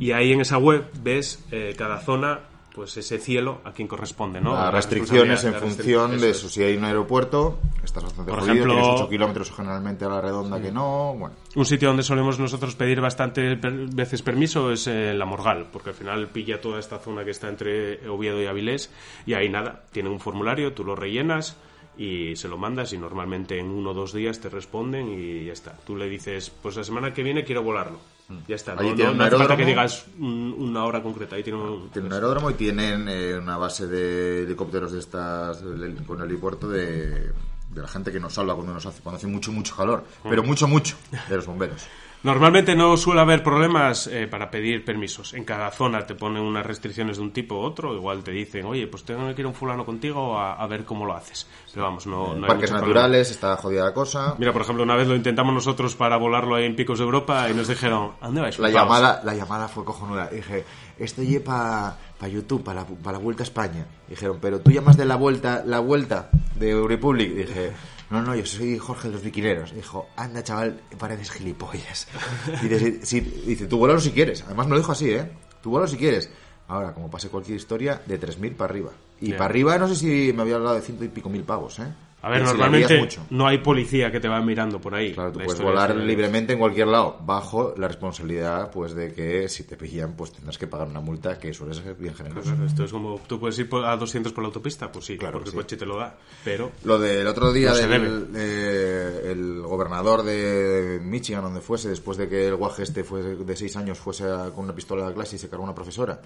Y ahí en esa web ves eh, cada zona, pues ese cielo a quien corresponde, ¿no? Las La restricciones en la función restric- de eso eso. es. Si hay un aeropuerto, estás bastante Por jodido, ejemplo- tienes 8 kilómetros generalmente a la redonda que no. Bueno, Un sitio donde solemos nosotros pedir bastante per- veces permiso es la Morgal, porque al final pilla toda esta zona que está entre Oviedo y Avilés y ahí nada, tiene un formulario, tú lo rellenas y se lo mandas y normalmente en uno o dos días te responden y ya está. Tú le dices, pues la semana que viene quiero volarlo. Ya está, no, Allí no, tienen no un hace falta que aeródromo. digas un- una hora concreta, ahí tiene un... tienen un aeródromo y tienen eh, una base de helicópteros de estas con el helipuerto de, de la gente que nos salva cuando nos hace cuando hace mucho mucho calor, pero mucho mucho de los bomberos. Normalmente no suele haber problemas eh, para pedir permisos. En cada zona te ponen unas restricciones de un tipo u otro. Igual te dicen, oye, pues tengo que ir a un fulano contigo a, a ver cómo lo haces. Pero vamos, no, no hay Parques naturales, está jodida la cosa. Mira, por ejemplo, una vez lo intentamos nosotros para volarlo ahí en Picos de Europa y nos dijeron, ¿a dónde vais? La Pues vamos. llamada, la llamada fue cojonuda. Dije, esto ye para YouTube, para la, pa la Vuelta a España. Dijeron, pero tú llamas de la Vuelta, la Vuelta de Eurorepublic. Dije, no, no, yo soy Jorge de los Biquineros. Dijo, anda, chaval, pareces gilipollas. Dice, sí, dice, tú vuélalo si quieres. Además me lo dijo así, ¿eh? Tú vuélalo si quieres. Ahora, como pase cualquier historia, de 3.000 para arriba. Y para arriba, no sé si me había hablado de ciento y pico mil pavos, ¿eh? A ver, normalmente no hay policía que te va mirando por ahí. Claro, tú puedes volar libremente en cualquier lado, bajo la responsabilidad, pues, de que si te pillan, pues tendrás que pagar una multa que suele ser bien generosa. Claro, Esto es como, tú puedes ir a 200 por la autopista, pues sí, Claro porque sí. el coche te lo da. Pero Lo del otro día No del eh, el gobernador de Michigan, donde fuese, después de que el guaje este fue de seis años fuese con una pistola a la clase y se cargó una profesora,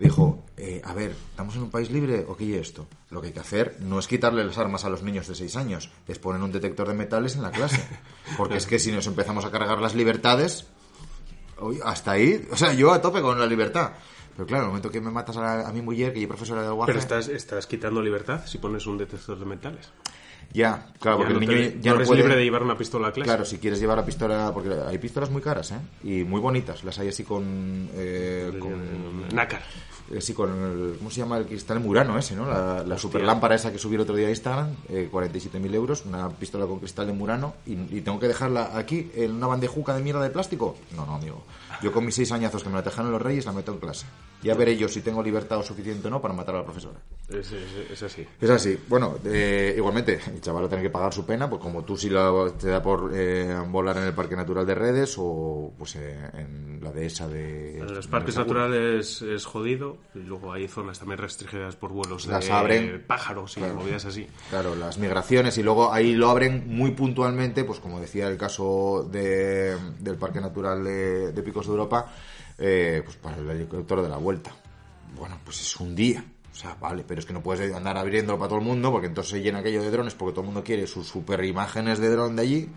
dijo, eh, a ver, ¿estamos en un país libre o qué es esto? Lo que hay que hacer no es quitarle las armas a los niños de seis años, es poner un detector de metales en la clase. Porque es que si nos empezamos a cargar las libertades, hasta ahí, o sea, yo a tope con la libertad. Pero claro, en el momento que me matas a, a mi mujer, que yo profesora de guaje... Pero estás, estás quitando libertad si pones un detector de metales. Ya, claro, porque Ya el no niño te- ya no no eres puede... libre de llevar una pistola a clase. Claro, si quieres llevar la pistola, porque hay pistolas muy caras, ¿eh? Y muy bonitas, las hay así con... eh, con Nácar. Eh, sí, con el, ¿cómo se llama? El cristal Murano ese, ¿no? La, la super lámpara esa que subí el otro día a Instagram, eh, 47.000 euros, una pistola con cristal de Murano, y, y tengo que dejarla aquí en una bandejuca de mierda de plástico. No, no, amigo. Yo con mis seis añazos que me la dejaron los reyes la meto en clase. Ya veré yo si tengo libertad o suficiente o no para matar a la profesora. Es, es- es así. Es así. Bueno, eh, igualmente, el chaval va a tener que pagar su pena, pues como tú si la, te da por eh, volar en el Parque Natural de Redes o pues eh, en la dehesa de... En los parques naturales es jodido y luego hay zonas también restringidas por vuelos Las de abren. pájaros y Claro. movidas así. Claro, las migraciones y luego ahí lo abren muy puntualmente, pues como decía el caso de, del Parque Natural de, de Picos de Europa, eh, pues para el helicóptero de la vuelta. Bueno, pues es un día. O sea, vale, pero es que no puedes andar abriéndolo para todo el mundo porque entonces se llena aquello de drones porque todo el mundo quiere sus super imágenes de dron de allí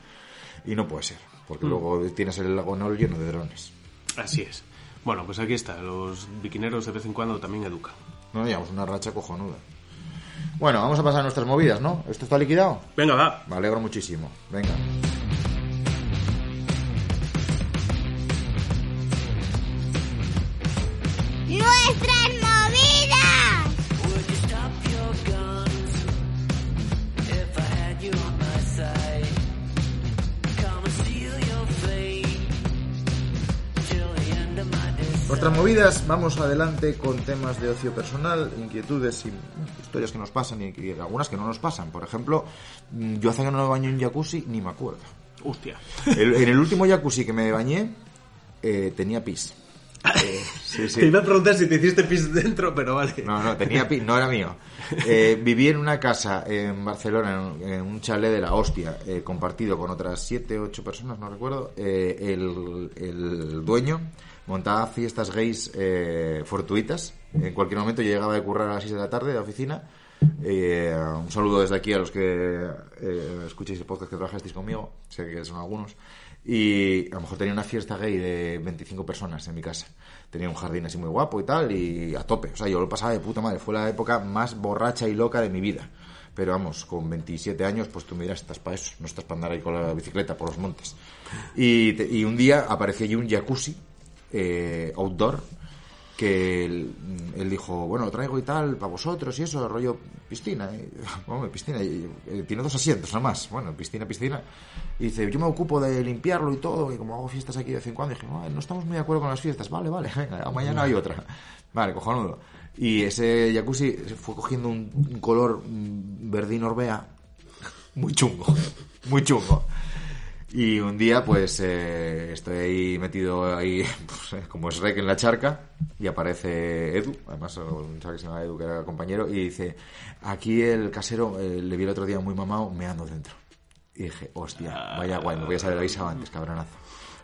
y no puede ser, porque luego tienes el lago Nol lleno de drones. Así es. Bueno, pues aquí está. Los biquineros de vez en cuando también educan. No llevamos una racha cojonuda. Bueno, vamos a pasar a nuestras movidas, ¿no? ¿Esto está liquidado? Venga, va. Me alegro muchísimo. Venga. ¡Nuestras movidas! Nuestras movidas, vamos adelante con temas de ocio personal, inquietudes y historias que nos pasan y, y algunas que no nos pasan. Por ejemplo, mm, yo hace que no me baño en jacuzzi ni me acuerdo. Hostia. El- en el último jacuzzi que me bañé eh, tenía pis. Eh, sí, sí. Te iba a preguntar si te hiciste pis dentro, pero vale. No, no, tenía pi- no era mío. Eh, viví en una casa en Barcelona, en un, en un chalet de la hostia, eh, compartido con otras siete, ocho personas, no recuerdo. Eh, el, el dueño montaba fiestas gays eh, fortuitas. En cualquier momento yo llegaba de currar a las 6 de la tarde de la oficina. Eh, un saludo desde aquí a los que eh, escuchéis el podcast que trabajasteis conmigo, sé que son algunos. Y a lo mejor tenía una fiesta gay de 25 personas en mi casa. Tenía un jardín así muy guapo y tal, y a tope. O sea, yo lo pasaba de puta madre. Fue la época más borracha y loca de mi vida. Pero vamos, con 27 años, pues tú me dirás, estás para eso, no estás para andar ahí con la bicicleta por los montes. Y, te- y un día apareció allí un jacuzzi eh, outdoor que él, él dijo, bueno, lo traigo y tal, para vosotros y eso, rollo piscina. Y, piscina, y, eh, tiene dos asientos nada más. Bueno, piscina, piscina. Y dice, yo me ocupo de limpiarlo y todo, y como hago fiestas aquí de vez en cuando, dije, "Ah, no estamos muy de acuerdo con las fiestas. Vale, vale, venga, mañana hay otra. Vale, cojonudo. Y ese jacuzzi fue cogiendo un, un color mm, verdín orbea muy chungo, muy chungo. Y un día, pues, eh, estoy ahí metido ahí, pues, eh, como es rec en la charca, y aparece Edu, además un chaval que se llama Edu, que era compañero, y dice, aquí el casero, eh, le vi el otro día muy mamado, meando dentro. Y dije, hostia, vaya guay, me voy a saber avisado antes, cabronazo.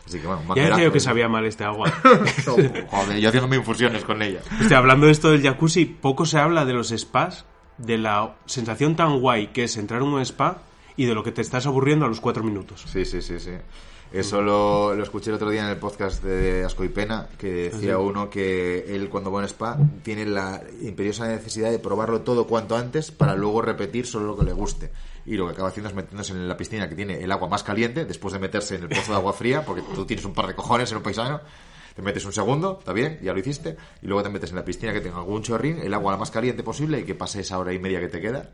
Así que bueno, Ya majerazo. decía yo que sabía mal este agua. Joder, yo haciéndome infusiones con ella. Estoy hablando de esto del jacuzzi, poco se habla de los spas, de la sensación tan guay que es entrar en un spa y de lo que te estás aburriendo a los cuatro minutos. Sí, sí, sí, sí. Eso lo, lo escuché el otro día en el podcast de Asco y Pena, que decía uno que él cuando va a un spa tiene la imperiosa necesidad de probarlo todo cuanto antes para luego repetir solo lo que le guste. Y lo que acaba haciendo es metiéndose en la piscina que tiene el agua más caliente después de meterse en el pozo de agua fría, porque tú tienes un par de cojones en un paisano. Te metes un segundo, está bien, ya lo hiciste, y luego te metes en la piscina que tenga algún chorrín, el agua la más caliente posible y que pase esa hora y media que te queda,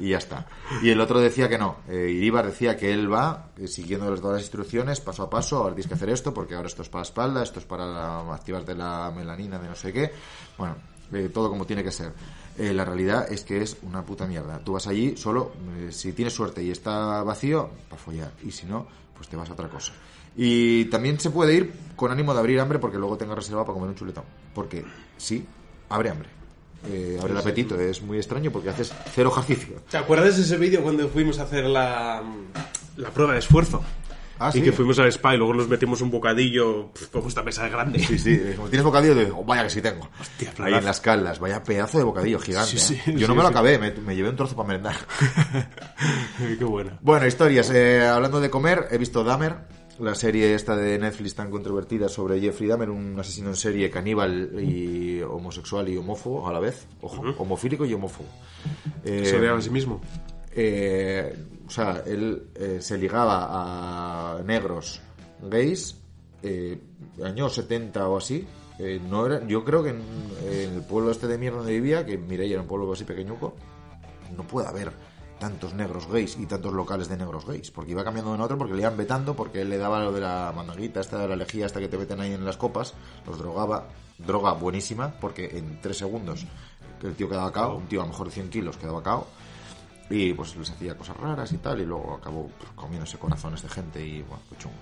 y ya está. Y el otro decía que no, eh, Iríbar decía que él va eh, siguiendo las- todas las instrucciones, paso a paso, ahora tienes que hacer esto, porque ahora esto es para la espalda, esto es para la- activarte la melanina de no sé qué, bueno, eh, todo como tiene que ser. Eh, la realidad es que es una puta mierda. Tú vas allí solo, eh, si tienes suerte y está vacío, para follar, y si no, pues te vas a otra cosa. Y también se puede ir con ánimo de abrir hambre porque luego tenga reservado para comer un chuletón. Porque sí, abre hambre. Eh, abre el apetito. Es muy extraño porque haces cero ejercicio. ¿Te acuerdas de ese vídeo cuando fuimos a hacer la, la prueba de esfuerzo? Ah, y sí. que fuimos al spa y luego nos metimos un bocadillo como esta mesa es grande. Sí, sí. Como tienes bocadillo, de, oh, vaya que sí tengo. Hostia, Ahí en las caldas. Vaya pedazo de bocadillo gigante. Sí, sí, ¿eh? Yo no me lo acabé, me, me llevé un trozo para merendar. Qué buena. Bueno, historias. Eh, hablando de comer, he visto Dahmer, la serie esta de Netflix tan controvertida sobre Jeffrey Dahmer, un asesino en serie caníbal y homosexual y homófobo a la vez. Ojo, homofílico y homófobo. Eh, Se odiaba a sí mismo. eh, o sea, él eh, se ligaba a negros gays, eh, años 70 o así. eh, no era, yo creo que en, en el pueblo este de mierda donde vivía, que Mireia era un pueblo así pequeñuco, no puede haber tantos negros gays y tantos locales de negros gays, porque iba cambiando de uno a otro porque le iban vetando, porque él le daba lo de la mandanguita, esta de la lejía, esta que te meten ahí en las copas, los drogaba, droga buenísima, porque en tres segundos el tío quedaba cao, un tío a lo mejor de 100 kilos quedaba cao, y pues les hacía cosas raras y tal, y luego acabó pues, comiéndose corazones de gente y bueno, fue chungo.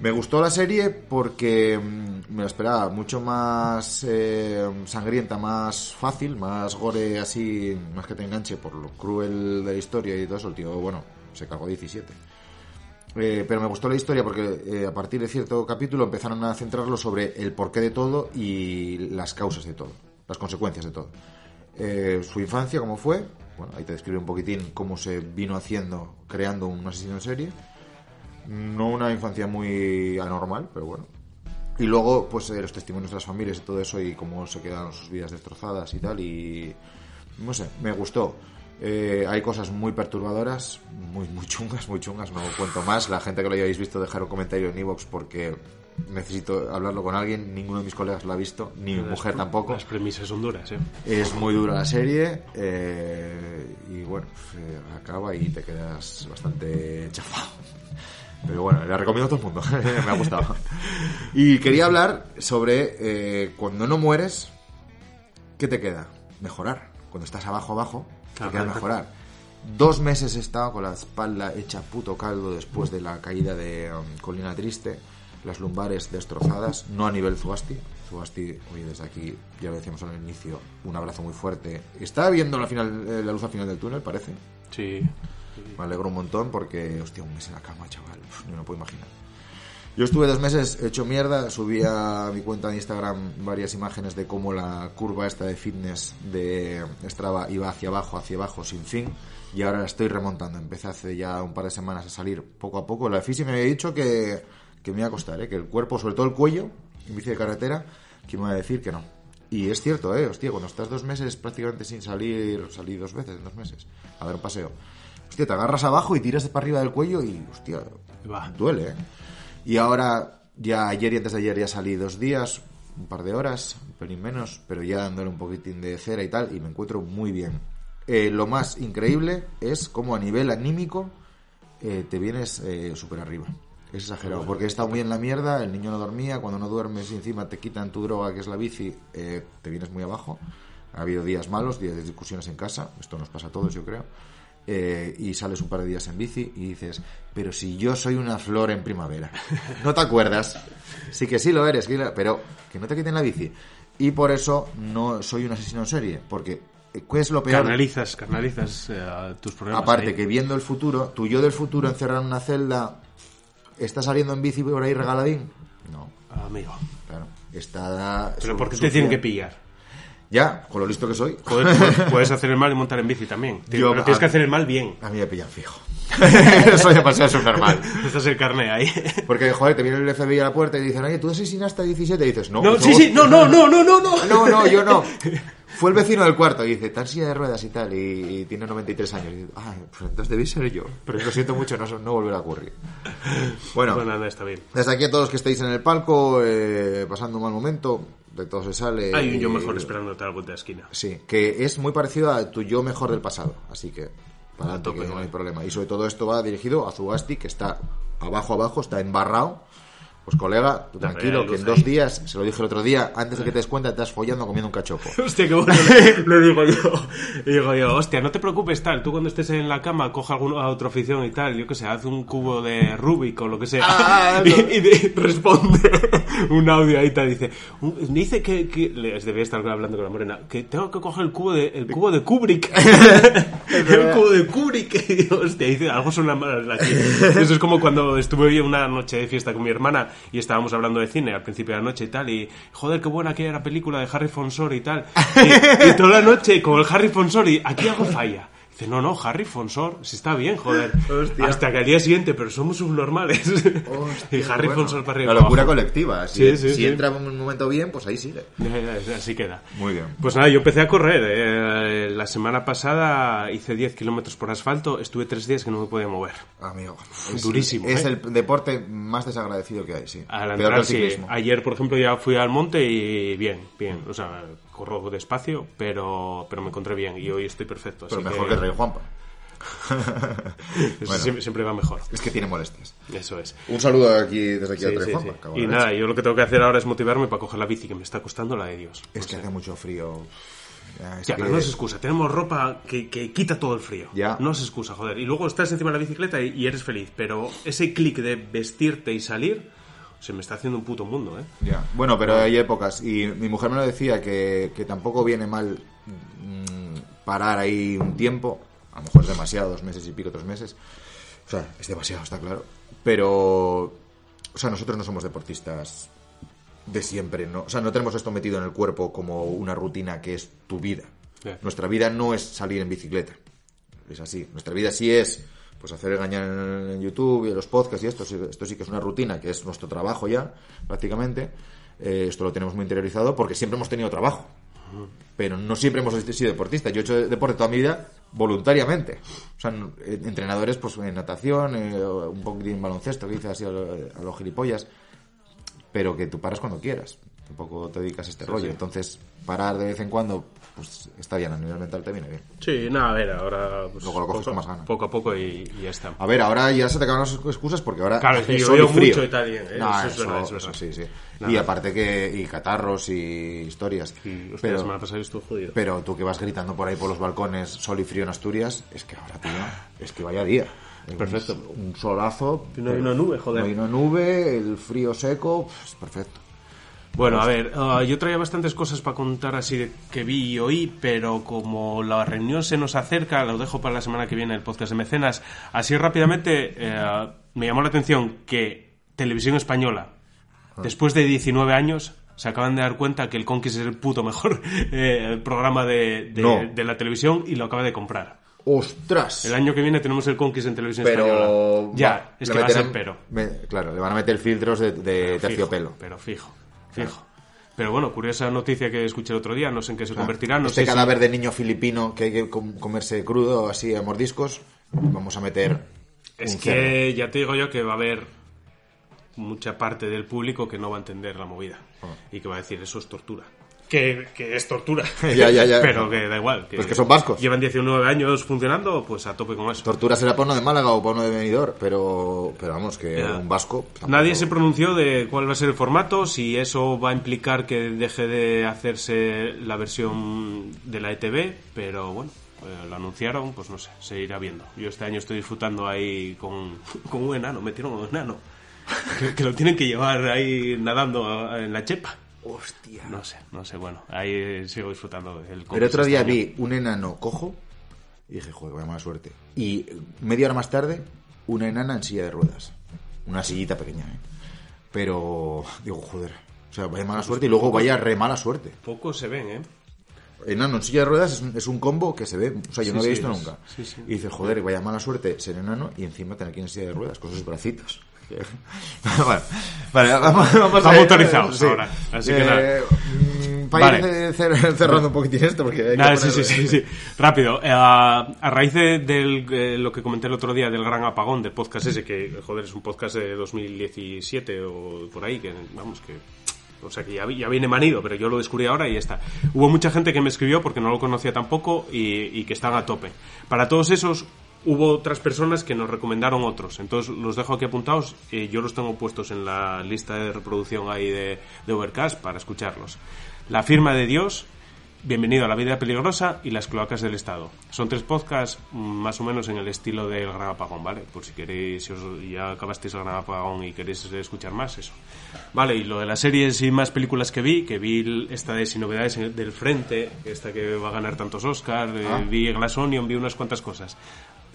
Me gustó la serie porque mm, me la esperaba mucho más eh, sangrienta, más fácil, más gore así, más que te enganche por lo cruel de la historia y todo eso. El tío, bueno, se cagó 17. Eh, pero me gustó la historia porque eh, a partir de cierto capítulo empezaron a centrarlo sobre el porqué de todo y las causas de todo, las consecuencias de todo. Eh, su infancia, cómo fue, bueno, ahí te describe un poquitín cómo se vino haciendo, creando un asesino en serie. No una infancia muy anormal, pero bueno. Y luego, pues eh, los testimonios de las familias y todo eso y cómo se quedaron sus vidas destrozadas y tal. Y no sé, me gustó. Eh, hay cosas muy perturbadoras, muy, muy chungas, muy chungas. No cuento más. La gente que lo hayáis visto, dejar un comentario en Evox porque necesito hablarlo con alguien. Ninguno de mis colegas lo ha visto, ni mi mujer tampoco. Las premisas son duras, ¿eh? Es muy dura la serie eh, y bueno, eh, acaba y te quedas bastante chafado. Pero bueno, la recomiendo a todo el mundo, me ha gustado. Y quería hablar sobre eh, cuando no mueres, ¿qué te queda? Mejorar. Cuando estás abajo, abajo, te Claro, queda claro. mejorar. Dos meses he estado con la espalda hecha puto caldo después de la caída de um, Colina Triste. las lumbares destrozadas, no a nivel Zubasti. Zubasti, oye, desde aquí, ya lo decíamos al inicio, un abrazo muy fuerte. Está viendo la, final, eh, la luz al final del túnel, parece. Sí. Me alegro un montón porque, hostia, un mes en la cama, chaval. Uf, no me puedo imaginar. Yo estuve dos meses hecho mierda, subí a mi cuenta de Instagram varias imágenes de cómo la curva esta de fitness de Strava iba hacia abajo, hacia abajo, sin fin, y ahora la estoy remontando. Empecé hace ya un par de semanas a salir poco a poco. La fisi me había dicho que, que me iba a costar, ¿eh? que el cuerpo, sobre todo el cuello, en bici de carretera, que me iba a decir que no. Y es cierto, ¿eh? Hostia, cuando estás dos meses prácticamente sin salir, salí dos veces en dos meses, a dar un paseo. Hostia, te agarras abajo y tiras para arriba del cuello y, hostia, Va. duele, ¿eh? Y ahora, ya ayer y antes de ayer ya salí dos días, un par de horas, un pelín menos, pero ya dándole un poquitín de cera y tal, y me encuentro muy bien. Eh, lo más increíble es cómo a nivel anímico eh, te vienes eh, súper arriba. Es exagerado, porque he estado muy en la mierda, el niño no dormía, cuando no duermes y encima te quitan tu droga, que es la bici, te vienes muy abajo. Ha habido días malos, días de discusiones en casa, esto nos pasa a todos, yo creo. Eh, y sales un par de días en bici y dices, pero si yo soy una flor en primavera, ¿no te acuerdas? Sí que sí lo eres, pero que no te quiten la bici. Y por eso no soy un asesino en serie, porque eh, ¿qué es lo peor? Canalizas, canalizas eh, tus problemas. Aparte ahí. que viendo el futuro, tu yo del futuro encerrado en una celda, ¿está saliendo en bici por ahí regaladín? No, Amigo. claro. Está... Pero su- ¿por qué te tienen que pillar? Ya, con lo listo que soy. Joder, puedes- puedes hacer el mal y montar en bici también. Yo- pero tienes que hacer el mal bien. A mí me pillan fijo. Soy demasiado subnormal. Estás el carné ahí. Porque, joder, te viene el FBI a la puerta y dicen, oye, ¿tú asesinaste a 17? Y dices, no. No, sí, favor". sí, no, no, no, no, no, no. No, no, yo no. Fue el vecino del cuarto y dice, tan silla de ruedas y tal, y, y tiene 93 años. Y dice, ah, pues entonces debí ser yo. Pero lo siento mucho, no, no volverá a ocurrir. Bueno, Bueno, nada, está bien. desde aquí a todos los que estéis en el palco, eh, pasando un mal momento, de todo se sale. Hay un yo mejor esperándote a la vuelta de esquina. Sí, que es muy parecido a tu yo mejor del pasado. Así que, para tope, que ¿no? hay problema. Y sobre todo esto va dirigido a Zugasti, que está abajo, abajo, está embarrado. Pues colega, tú tranquilo, que en dos ahí. días, se lo dije el otro día, antes de que te des cuenta, te estás follando comiendo un cachopo. Hostia, qué bueno. Le digo yo. Le digo yo, hostia, no te preocupes tal. Tú cuando estés en la cama, coja alguna otra afición y tal. Yo qué sé, haz un cubo de Rubik o lo que sea. Ah, y eso. y de- responde un audio ahí tal. Dice, un- dice que, que le- debía estar hablando con la morena, que tengo que coger el cubo de, el cubo de Kubrick. el cubo de Kubrick. Y digo, hostia, dice, algo suena mal aquí. Eso es como cuando estuve yo una noche de fiesta con mi hermana y estábamos hablando de cine al principio de la noche y tal. Y joder, qué buena que era la película de Harry Fonsori y tal. Y, y toda la noche con el Harry Fonsori, aquí algo falla. Dice, no, no, Harry Fonsor, si está bien, joder. Hostia. Hasta que al día siguiente, pero somos subnormales. y Harry Bueno, Fonsor para arriba. La locura abajo. colectiva. Si, Sí, sí, si sí. entra en un momento bien, pues ahí sigue. Ya, ya, Así queda. Muy bien. Pues nada, yo empecé a correr. eh, La semana pasada hice 10 kilómetros por asfalto. Estuve tres días que no me podía mover. Amigo. Durísimo, Es ¿eh? el deporte más desagradecido que hay, sí. Al Peor que entrar, el ciclismo. Ayer, por ejemplo, ya fui al monte y bien, bien. O sea, corro despacio, pero, pero me encontré bien y hoy estoy perfecto. Pero así mejor que el Rey Juanpa. Bueno. siempre, siempre va mejor. Es que tiene molestias. Eso es. Un saludo aquí, desde aquí Sí, al Rey sí, Juanpa. sí. Y nada, yo lo que tengo que hacer ahora es motivarme para coger la bici, que me está costando la de Dios. Es que hace mucho frío. Ya, es Ya, que- pero no es excusa. Tenemos ropa que, que quita todo el frío. Ya. No es excusa, joder. Y luego estás encima de la bicicleta y, y eres feliz. Pero ese clic de vestirte y salir se me está haciendo un puto mundo, ¿eh? Ya. Bueno, pero hay épocas. Y mi mujer me lo decía que, que tampoco viene mal mm, parar ahí un tiempo. A lo mejor es demasiado, dos meses y pico, tres meses. O sea, es demasiado, está claro. Pero, o sea, nosotros no somos deportistas de siempre, ¿no? O sea, no tenemos esto metido en el cuerpo como una rutina que es tu vida. Nuestra vida no es salir en bicicleta. Es así. Nuestra vida sí es pues hacer el gañán en YouTube y los podcasts y esto, esto sí que es una rutina, que es nuestro trabajo ya, prácticamente. Eh, esto lo tenemos muy interiorizado porque siempre hemos tenido trabajo. Pero no siempre hemos sido deportistas. Yo he hecho deporte toda mi vida voluntariamente. O sea, entrenadores, pues en natación, eh, un poquitín en baloncesto, que hice así a los gilipollas pero que tú paras cuando quieras. Tampoco te dedicas a este Sí, rollo. sí. Entonces, parar de vez en cuando, pues está bien, a nivel mental te viene bien. Sí, nada, a ver, ahora. Pues, Luego lo coges poco, con más ganas. Poco a poco y, y ya está. A ver, ahora ya se te acaban las excusas porque ahora Claro, hace y sol llovió y frío. mucho y tal, ¿eh? No, Eso es verdad, es verdad. sí, sí. Nada. Y aparte que y catarros y historias. Y, hostia, pero, semana pasada estuvo jodido. pero tú que vas gritando por ahí por los balcones sol y frío en Asturias, es que ahora, tío, es que vaya día. Perfecto. Un, un solazo. No hay una nube, joder. No hay una nube, el frío seco, pues perfecto. Bueno, a ver, ah, yo traía bastantes cosas para contar así de que vi y oí, pero como la reunión se nos acerca, lo dejo para la semana que viene el podcast de mecenas. Así rápidamente eh, me llamó la atención que Televisión Española, Ah. después de 19 años, se acaban de dar cuenta que el Conquist es el puto mejor eh, programa de, de- No. de la televisión y lo acaba de comprar. ¡Ostras! El año que viene tenemos el Conquist en Televisión pero Española. Ya, va- es que va a ser pero. me- claro, le van a meter filtros de, de terciopelo. Fijo, pero fijo, fijo. Pero bueno, curiosa noticia que escuché el otro día, no sé en qué se Claro. convertirá, no este sé si- cadáver de niño filipino que hay que com- comerse crudo así a mordiscos, vamos a meter Es que cerdo. ya te digo yo que va a haber mucha parte del público que no va a entender la movida Ah. y que va a decir eso es tortura. Que, que es tortura. Ya, ya, ya. Pero que da igual. Pues que son vascos. Llevan 19 años funcionando, pues a tope con eso. Tortura será para uno de Málaga o para uno de Benidorm, pero, pero vamos, que Ya. un vasco... tampoco- Nadie se pronunció de cuál va a ser el formato, si eso va a implicar que deje de hacerse la versión de la ETV, pero bueno, eh, lo anunciaron, pues no sé, se irá viendo. Yo este año estoy disfrutando ahí con, con un enano, metieron un enano, que, que lo tienen que llevar ahí nadando en la chepa. Hostia. No sé, no sé, bueno, ahí sigo disfrutando del El otro día vi un enano cojo y dije, joder, vaya mala suerte. Y media hora más tarde, una enana en silla de ruedas. Una sillita pequeña, ¿eh? Pero, digo, joder, o sea, vaya mala suerte y luego vaya re mala suerte. Pocos se ven, ¿eh? Enano en silla de ruedas es un, es un combo que se ve, o sea, yo Sí, no había sí, visto nunca. sí. Y dices, joder, vaya mala suerte ser enano y encima tener ir en silla de ruedas con sus bracitos. Bueno, vale, vamos, vamos Estamos a autorizados ahora, así que nada. mm, Para Vale. ir cer- cer- cerrando un poquitín esto, porque hay que Nada, sí, poner- sí, sí, sí. Rápido. eh, a, raíz de del, eh, lo que comenté el otro día del gran apagón del podcast ese, que, joder, es un podcast de 2017 o por ahí, que vamos, que. O sea, que ya, ya viene manido, pero yo lo descubrí ahora y ya está. Hubo mucha gente que me escribió porque no lo conocía tampoco y, y que están a tope. Para todos esos, hubo otras personas que nos recomendaron otros. Entonces los dejo aquí apuntados. y yo los tengo puestos en la lista de reproducción ahí de, de Overcast para escucharlos. La firma de Dios, Bienvenido a la vida peligrosa y las cloacas del Estado. Son tres podcasts mm, más o menos en el estilo del Gran Apagón, ¿vale? Por si queréis, si os, ya acabasteis el Gran Apagón y queréis escuchar más, eso. Vale, y lo de las series y más películas que vi, que vi esta de Sin Novedades del Frente, esta que va a ganar tantos Oscars, eh, Ah. vi Glass Onion, vi unas cuantas cosas.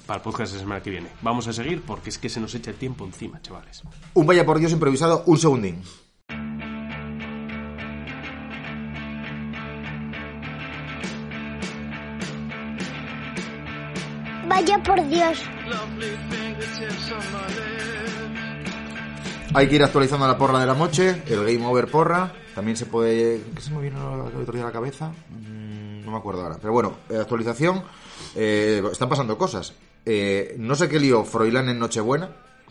Para el podcast de la semana que viene. Vamos a seguir porque es que se nos echa el tiempo encima, chavales. Un vaya por Dios improvisado, un segundín. Vaya por Dios. Hay que ir actualizando la porra de la noche, el Game Over porra. También se puede... ¿Qué se me vino el otro día a la cabeza? Mm, No me acuerdo ahora. Pero bueno, eh, actualización. Eh, están pasando cosas. Eh, no sé qué lío Froilán en Nochebuena,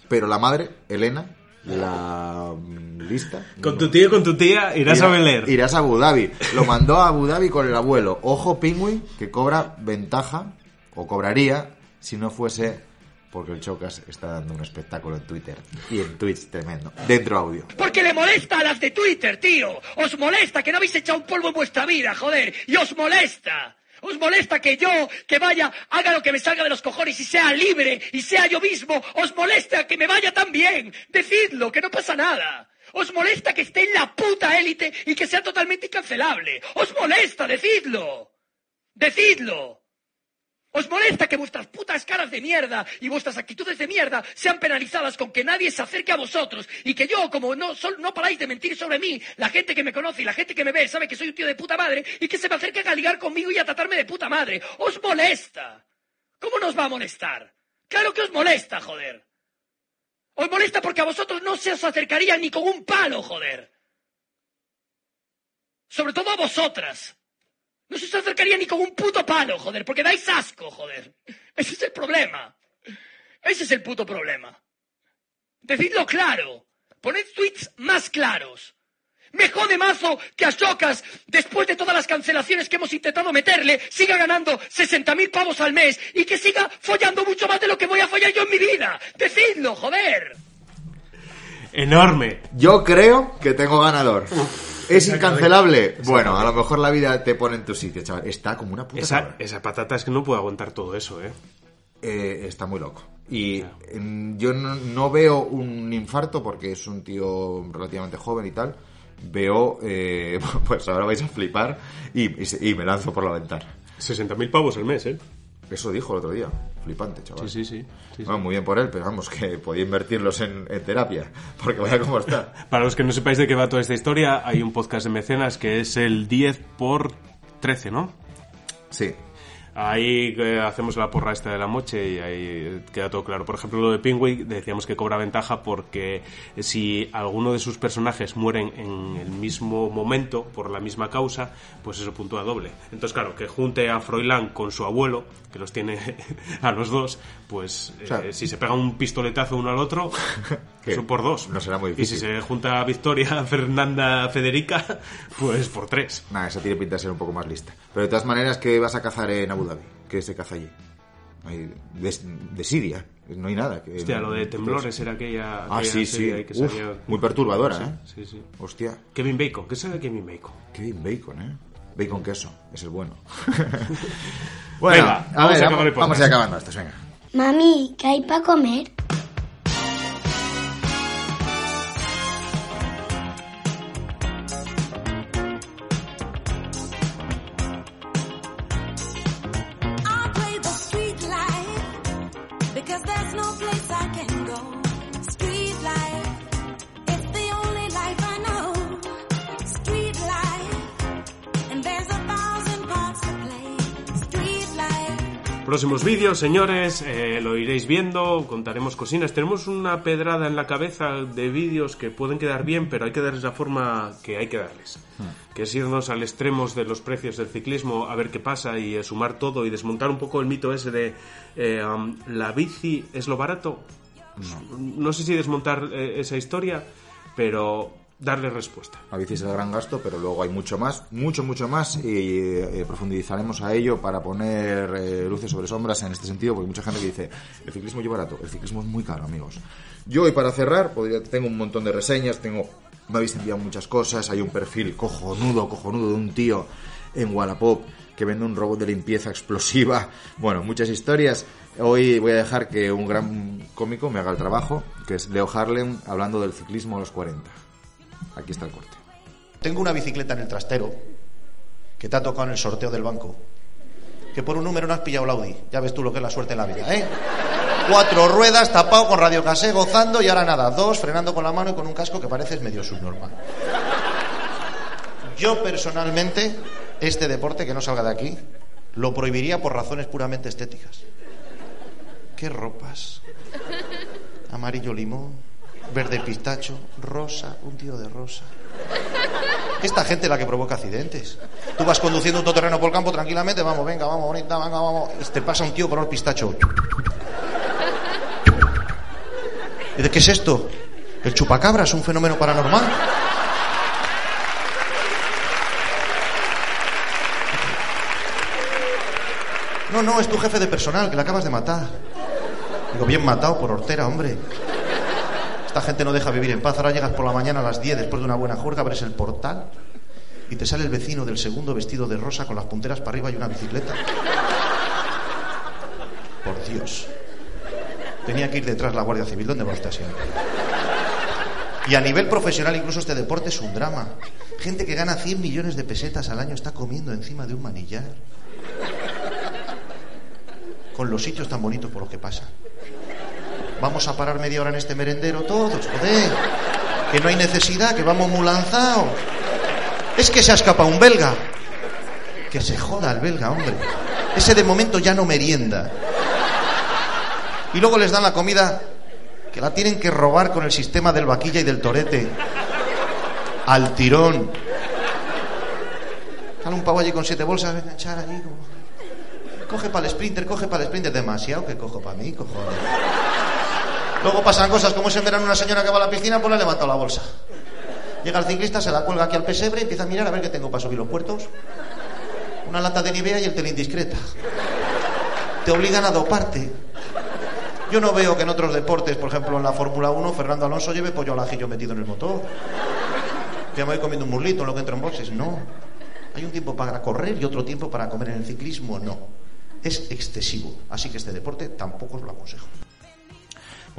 pero la madre, Elena, la mm, lista... Con tu tío, con tu tía, irás a Beler. Irás a Abu Dhabi. Lo mandó a Abu Dhabi con el abuelo. Ojo, Pingüin, que cobra ventaja, o cobraría, si no fuese porque el Chocas está dando un espectáculo en Twitter y en Twitch tremendo. Dentro audio. Porque le molesta a las de Twitter, tío. Os molesta que no habéis echado un polvo en vuestra vida, joder. Y os molesta. Os molesta que yo, que vaya, haga lo que me salga de los cojones y sea libre y sea yo mismo. Os molesta que me vaya tan bien. Decidlo, que no pasa nada. Os molesta que esté en la puta élite y que sea totalmente incancelable. Os molesta, decidlo. Decidlo. ¿Os molesta que vuestras putas caras de mierda y vuestras actitudes de mierda sean penalizadas con que nadie se acerque a vosotros y que yo, como no, sol- no paráis de mentir sobre mí, la gente que me conoce y la gente que me ve sabe que soy un tío de puta madre y que se me acerquen a ligar conmigo y a tratarme de puta madre? ¿Os molesta? ¿Cómo nos va a molestar? Claro que os molesta, joder. Os molesta porque a vosotros no se os acercaría ni con un palo, joder. Sobre todo a vosotras. No se os acercaría ni con un puto palo, joder, porque dais asco, joder. Ese es el problema. Ese es el puto problema. Decidlo claro. Poned tweets más claros. Me jode mazo que Ashocas, después de todas las cancelaciones que hemos intentado meterle, siga ganando 60.000 pavos al mes y que siga follando mucho más de lo que voy a follar yo en mi vida. Decidlo, joder. Enorme. Yo creo que tengo ganador. ¿Es incancelable? Bueno, a lo mejor la vida te pone en tu sitio, chaval. Está como una puta Esa, esa patata es que no puede aguantar todo eso, ¿eh? Eh, está muy loco. Y em, yo no, no veo un infarto porque es un tío relativamente joven y tal. Veo, eh, pues ahora vais a flipar y, y me lanzo por la ventana. 60.000 pavos al mes, ¿eh? Eso dijo el otro día. Flipante, chaval. Sí, sí, sí. sí, sí. Bueno, muy bien por él, pero vamos, que podía invertirlos en, en terapia. Porque vaya cómo está. Para los que no sepáis de qué va toda esta historia, hay un podcast de mecenas que es el 10 por 13, ¿no? Sí. Ahí eh, hacemos la porra esta de la moche y ahí eh, queda todo claro. Por ejemplo, lo de Pingüin decíamos que cobra ventaja porque si alguno de sus personajes mueren en el mismo momento por la misma causa, pues eso puntúa doble. Entonces, claro, que junte a Froilán con su abuelo, que los tiene a los dos, pues eh, sea, si se pega un pistoletazo uno al otro, que eso por dos. no será muy Y si difícil. se junta Victoria, Fernanda, Federica, pues por tres. Nada, esa tiene pinta de ser un poco más lista. Pero de todas maneras, ¿qué vas a cazar en Abu Dhabi? ¿Qué se caza allí? De, de Siria. No hay nada. Que, Hostia, lo de temblores era aquella. Ah, aquella sí, sí. ahí que Uf, salía- muy perturbadora, ¿eh? Sí, sí. Hostia, Kevin Bacon, ¿qué sabe Kevin Bacon? qué bien bacon, ¿eh? Bacon queso, es el bueno. bueno, Venga, a vamos ver, a vamos, vamos a ir acabando esto, venga. Mami, ¿qué hay para comer? Próximos vídeos, señores, eh, lo iréis viendo, contaremos cocinas. Tenemos una pedrada en la cabeza de vídeos que pueden quedar bien, pero hay que darles la forma que hay que darles. Que es irnos al extremo de los precios del ciclismo, a ver qué pasa y eh, sumar todo y desmontar un poco el mito ese de eh, um, la bici es lo barato. No, sé si desmontar eh, esa historia, pero darle respuesta. La bici es gran gasto, pero luego hay mucho más, mucho, mucho más, y eh, profundizaremos a ello para poner eh, luces sobre sombras en este sentido, porque mucha gente que dice, el ciclismo es barato, el ciclismo es muy caro, amigos. Yo, y para cerrar, podría- tengo un montón de reseñas, tengo, me habéis enviado muchas cosas, hay un perfil cojonudo, cojonudo de un tío en Wallapop que vende un robot de limpieza explosiva, bueno, muchas historias. Hoy voy a dejar que un gran cómico me haga el trabajo, que es Leo Harlem, hablando del ciclismo a los 40. Aquí está el corte. Tengo una bicicleta en el trastero que te ha tocado en el sorteo del banco. Que por un número no has pillado el Audi. Ya ves tú lo que es la suerte en la vida, ¿eh? Cuatro ruedas, tapado con radiocasé, gozando y ahora nada, dos, frenando con la mano y con un casco que pareces medio subnormal. Yo personalmente, este deporte que no salga de aquí, lo prohibiría por razones puramente estéticas. ¿Qué ropas? Amarillo limón, verde pistacho, rosa, un tío de rosa. Esta gente es la que provoca accidentes. Tú vas conduciendo un todoterreno por el campo tranquilamente, vamos, venga, vamos, bonita, venga, vamos. Y te pasa un tío color pistacho. ¿Y de qué es esto? ¿El chupacabra es un fenómeno paranormal? No, no, es tu jefe de personal, que le acabas de matar. Digo, bien matado por hortera, hombre. Esta gente no deja vivir en paz. Ahora llegas por la mañana a las 10 después de una buena juerga, abres el portal y te sale el vecino del segundo vestido de rosa con las punteras para arriba y una bicicleta. Por Dios. Tenía que ir detrás la Guardia Civil. ¿Dónde va usted siempre? Y a nivel profesional incluso este deporte es un drama. Gente que gana 100 millones de pesetas al año está comiendo encima de un manillar. Con los sitios tan bonitos por los que pasa. Vamos a parar media hora en este merendero todos, joder. Que no hay necesidad, que vamos muy lanzados. Es que se ha escapado un belga. Que se joda el belga, hombre. Ese de momento ya no merienda. Y luego les dan la comida que la tienen que robar con el sistema del vaquilla y del torete. Al tirón. Sale un pavo allí con siete bolsas, ven a echar allí como... Coge para el sprinter, coge para el sprinter. Demasiado que cojo para mí, cojones. Luego pasan cosas como es en verano una señora que va a la piscina, pues le ha levantado la bolsa. Llega el ciclista, se la cuelga aquí al pesebre y empieza a mirar a ver qué tengo para subir los puertos. Una lata de Nivea y el tele indiscreta. Te obligan a doparte. Yo no veo que en otros deportes, por ejemplo en la Fórmula 1, Fernando Alonso lleve pollo al ajillo metido en el motor. Que me voy comiendo un muslito en lo que entro en boxes. No. Hay un tiempo para correr y otro tiempo para comer en el ciclismo. No. Es excesivo. Así que este deporte tampoco os lo aconsejo.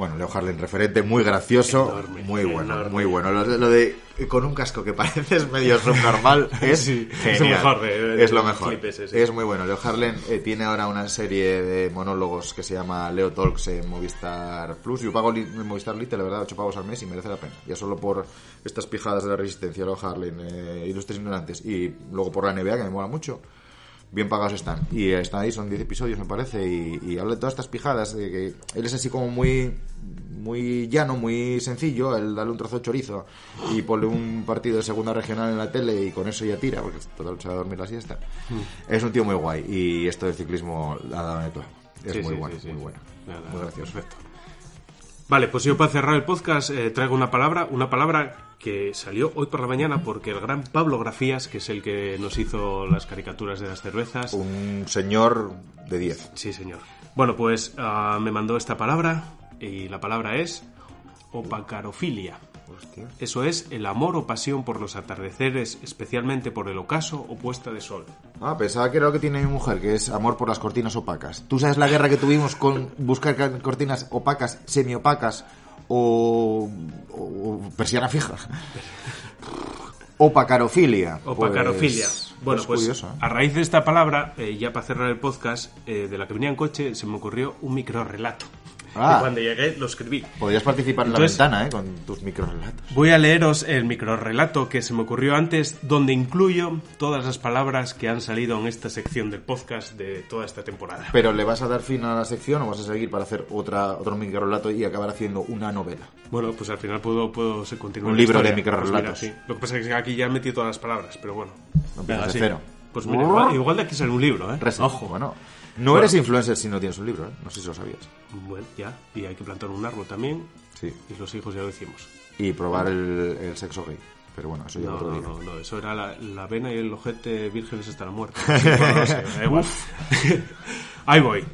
Bueno, Leo Harlem, referente muy gracioso, Enorme, muy bueno, enorme. muy bueno. Lo de, lo de con un casco que pareces medio subnormal es Sí, es genial. lo mejor de- de- es lo mejor. ese, sí. Es muy bueno. Leo Harlem eh, tiene ahora una serie de monólogos que se llama Leo Talks en Movistar Plus. Yo pago en Movistar Lite, la verdad, 8 pavos al mes y merece la pena. Ya solo por estas pijadas de la resistencia, Leo Harlem, eh, Ilustres Ignorantes y luego por la NBA, que me mola mucho bien pagados están. Y están ahí, son 10 episodios, me parece, y, y habla de todas estas pijadas, de que él es así como muy muy llano, muy sencillo, el darle un trozo de chorizo y ponle un partido de segunda regional en la tele y con eso ya tira, porque total se va a dormir la siesta. Es un tío muy guay y esto del ciclismo ha dado en el clavo. Es Sí, muy sí, bueno, sí, muy bueno. Nada, muy gracioso. Perfecto. Vale, pues yo para cerrar el podcast eh, traigo una palabra, una palabra que salió hoy por la mañana porque el gran Pablo Grafías, que es el que nos hizo las caricaturas de las cervezas, Un señor de 10. sí señor. Bueno, pues ah, me mandó esta palabra y la palabra es opacarofilia. Hostia. Eso es el amor o pasión por los atardeceres, especialmente por el ocaso o puesta de sol. Ah, pensaba que era lo que tiene mi mujer, que es amor por las cortinas opacas. ¿Tú sabes la guerra que tuvimos con buscar ca- cortinas opacas, semiopacas o, o persiana fija? Opacarofilia. Opacarofilia. Pues, bueno, es pues curioso, ¿eh? a raíz de esta palabra, eh, ya para cerrar el podcast, eh, de la que venía en coche, se me ocurrió un micro relato. Ah. Y cuando llegué lo escribí. Podrías participar en Entonces- la ventana, ¿eh? Con tus microrelatos. Voy a leeros el microrelato que se me ocurrió antes, donde incluyo todas las palabras que han salido en esta sección del podcast de toda esta temporada. Pero ¿le vas a dar fin a la sección o vas a seguir para hacer otra, otro microrelato y acabar haciendo una novela? Bueno, pues al final puedo, puedo continuar Un libro de historia. microrelatos. Pues mira, sí. Lo que pasa es que aquí ya he metido todas las palabras, pero bueno. Empiezas Venga, de cero. Pues mira, igual, igual de aquí sale un libro, ¿eh? Reset. Ojo. Bueno, no eres influencer si no tienes un libro, ¿eh? No sé si lo sabías. Bueno, ya. Y hay que plantar un árbol también. Sí. Y los hijos ya lo hicimos. Y probar el, el sexo gay. Pero bueno, eso ya No, otro no, día. no, no, eso era la, la vena y el ojete vírgenes hasta la muerte. Sí, bueno, no sé, da igual. Ahí voy.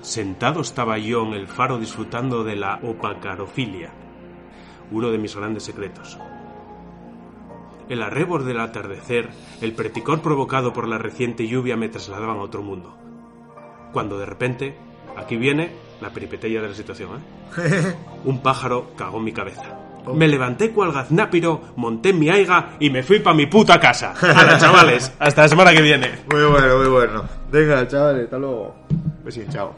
Sentado estaba yo en el faro disfrutando de la opacarofilia, uno de mis grandes secretos. El arrebor del atardecer, el preticor provocado por la reciente lluvia me trasladaban a otro mundo. Cuando de repente, aquí viene la peripetería de la situación, ¿eh? Un pájaro cagó en mi cabeza. Me levanté cual gaznápiro, monté mi aiga y me fui pa' mi puta casa. Chavales, hasta la semana que viene. Muy bueno, muy bueno. Venga, chavales, hasta luego. Pues sí, chao.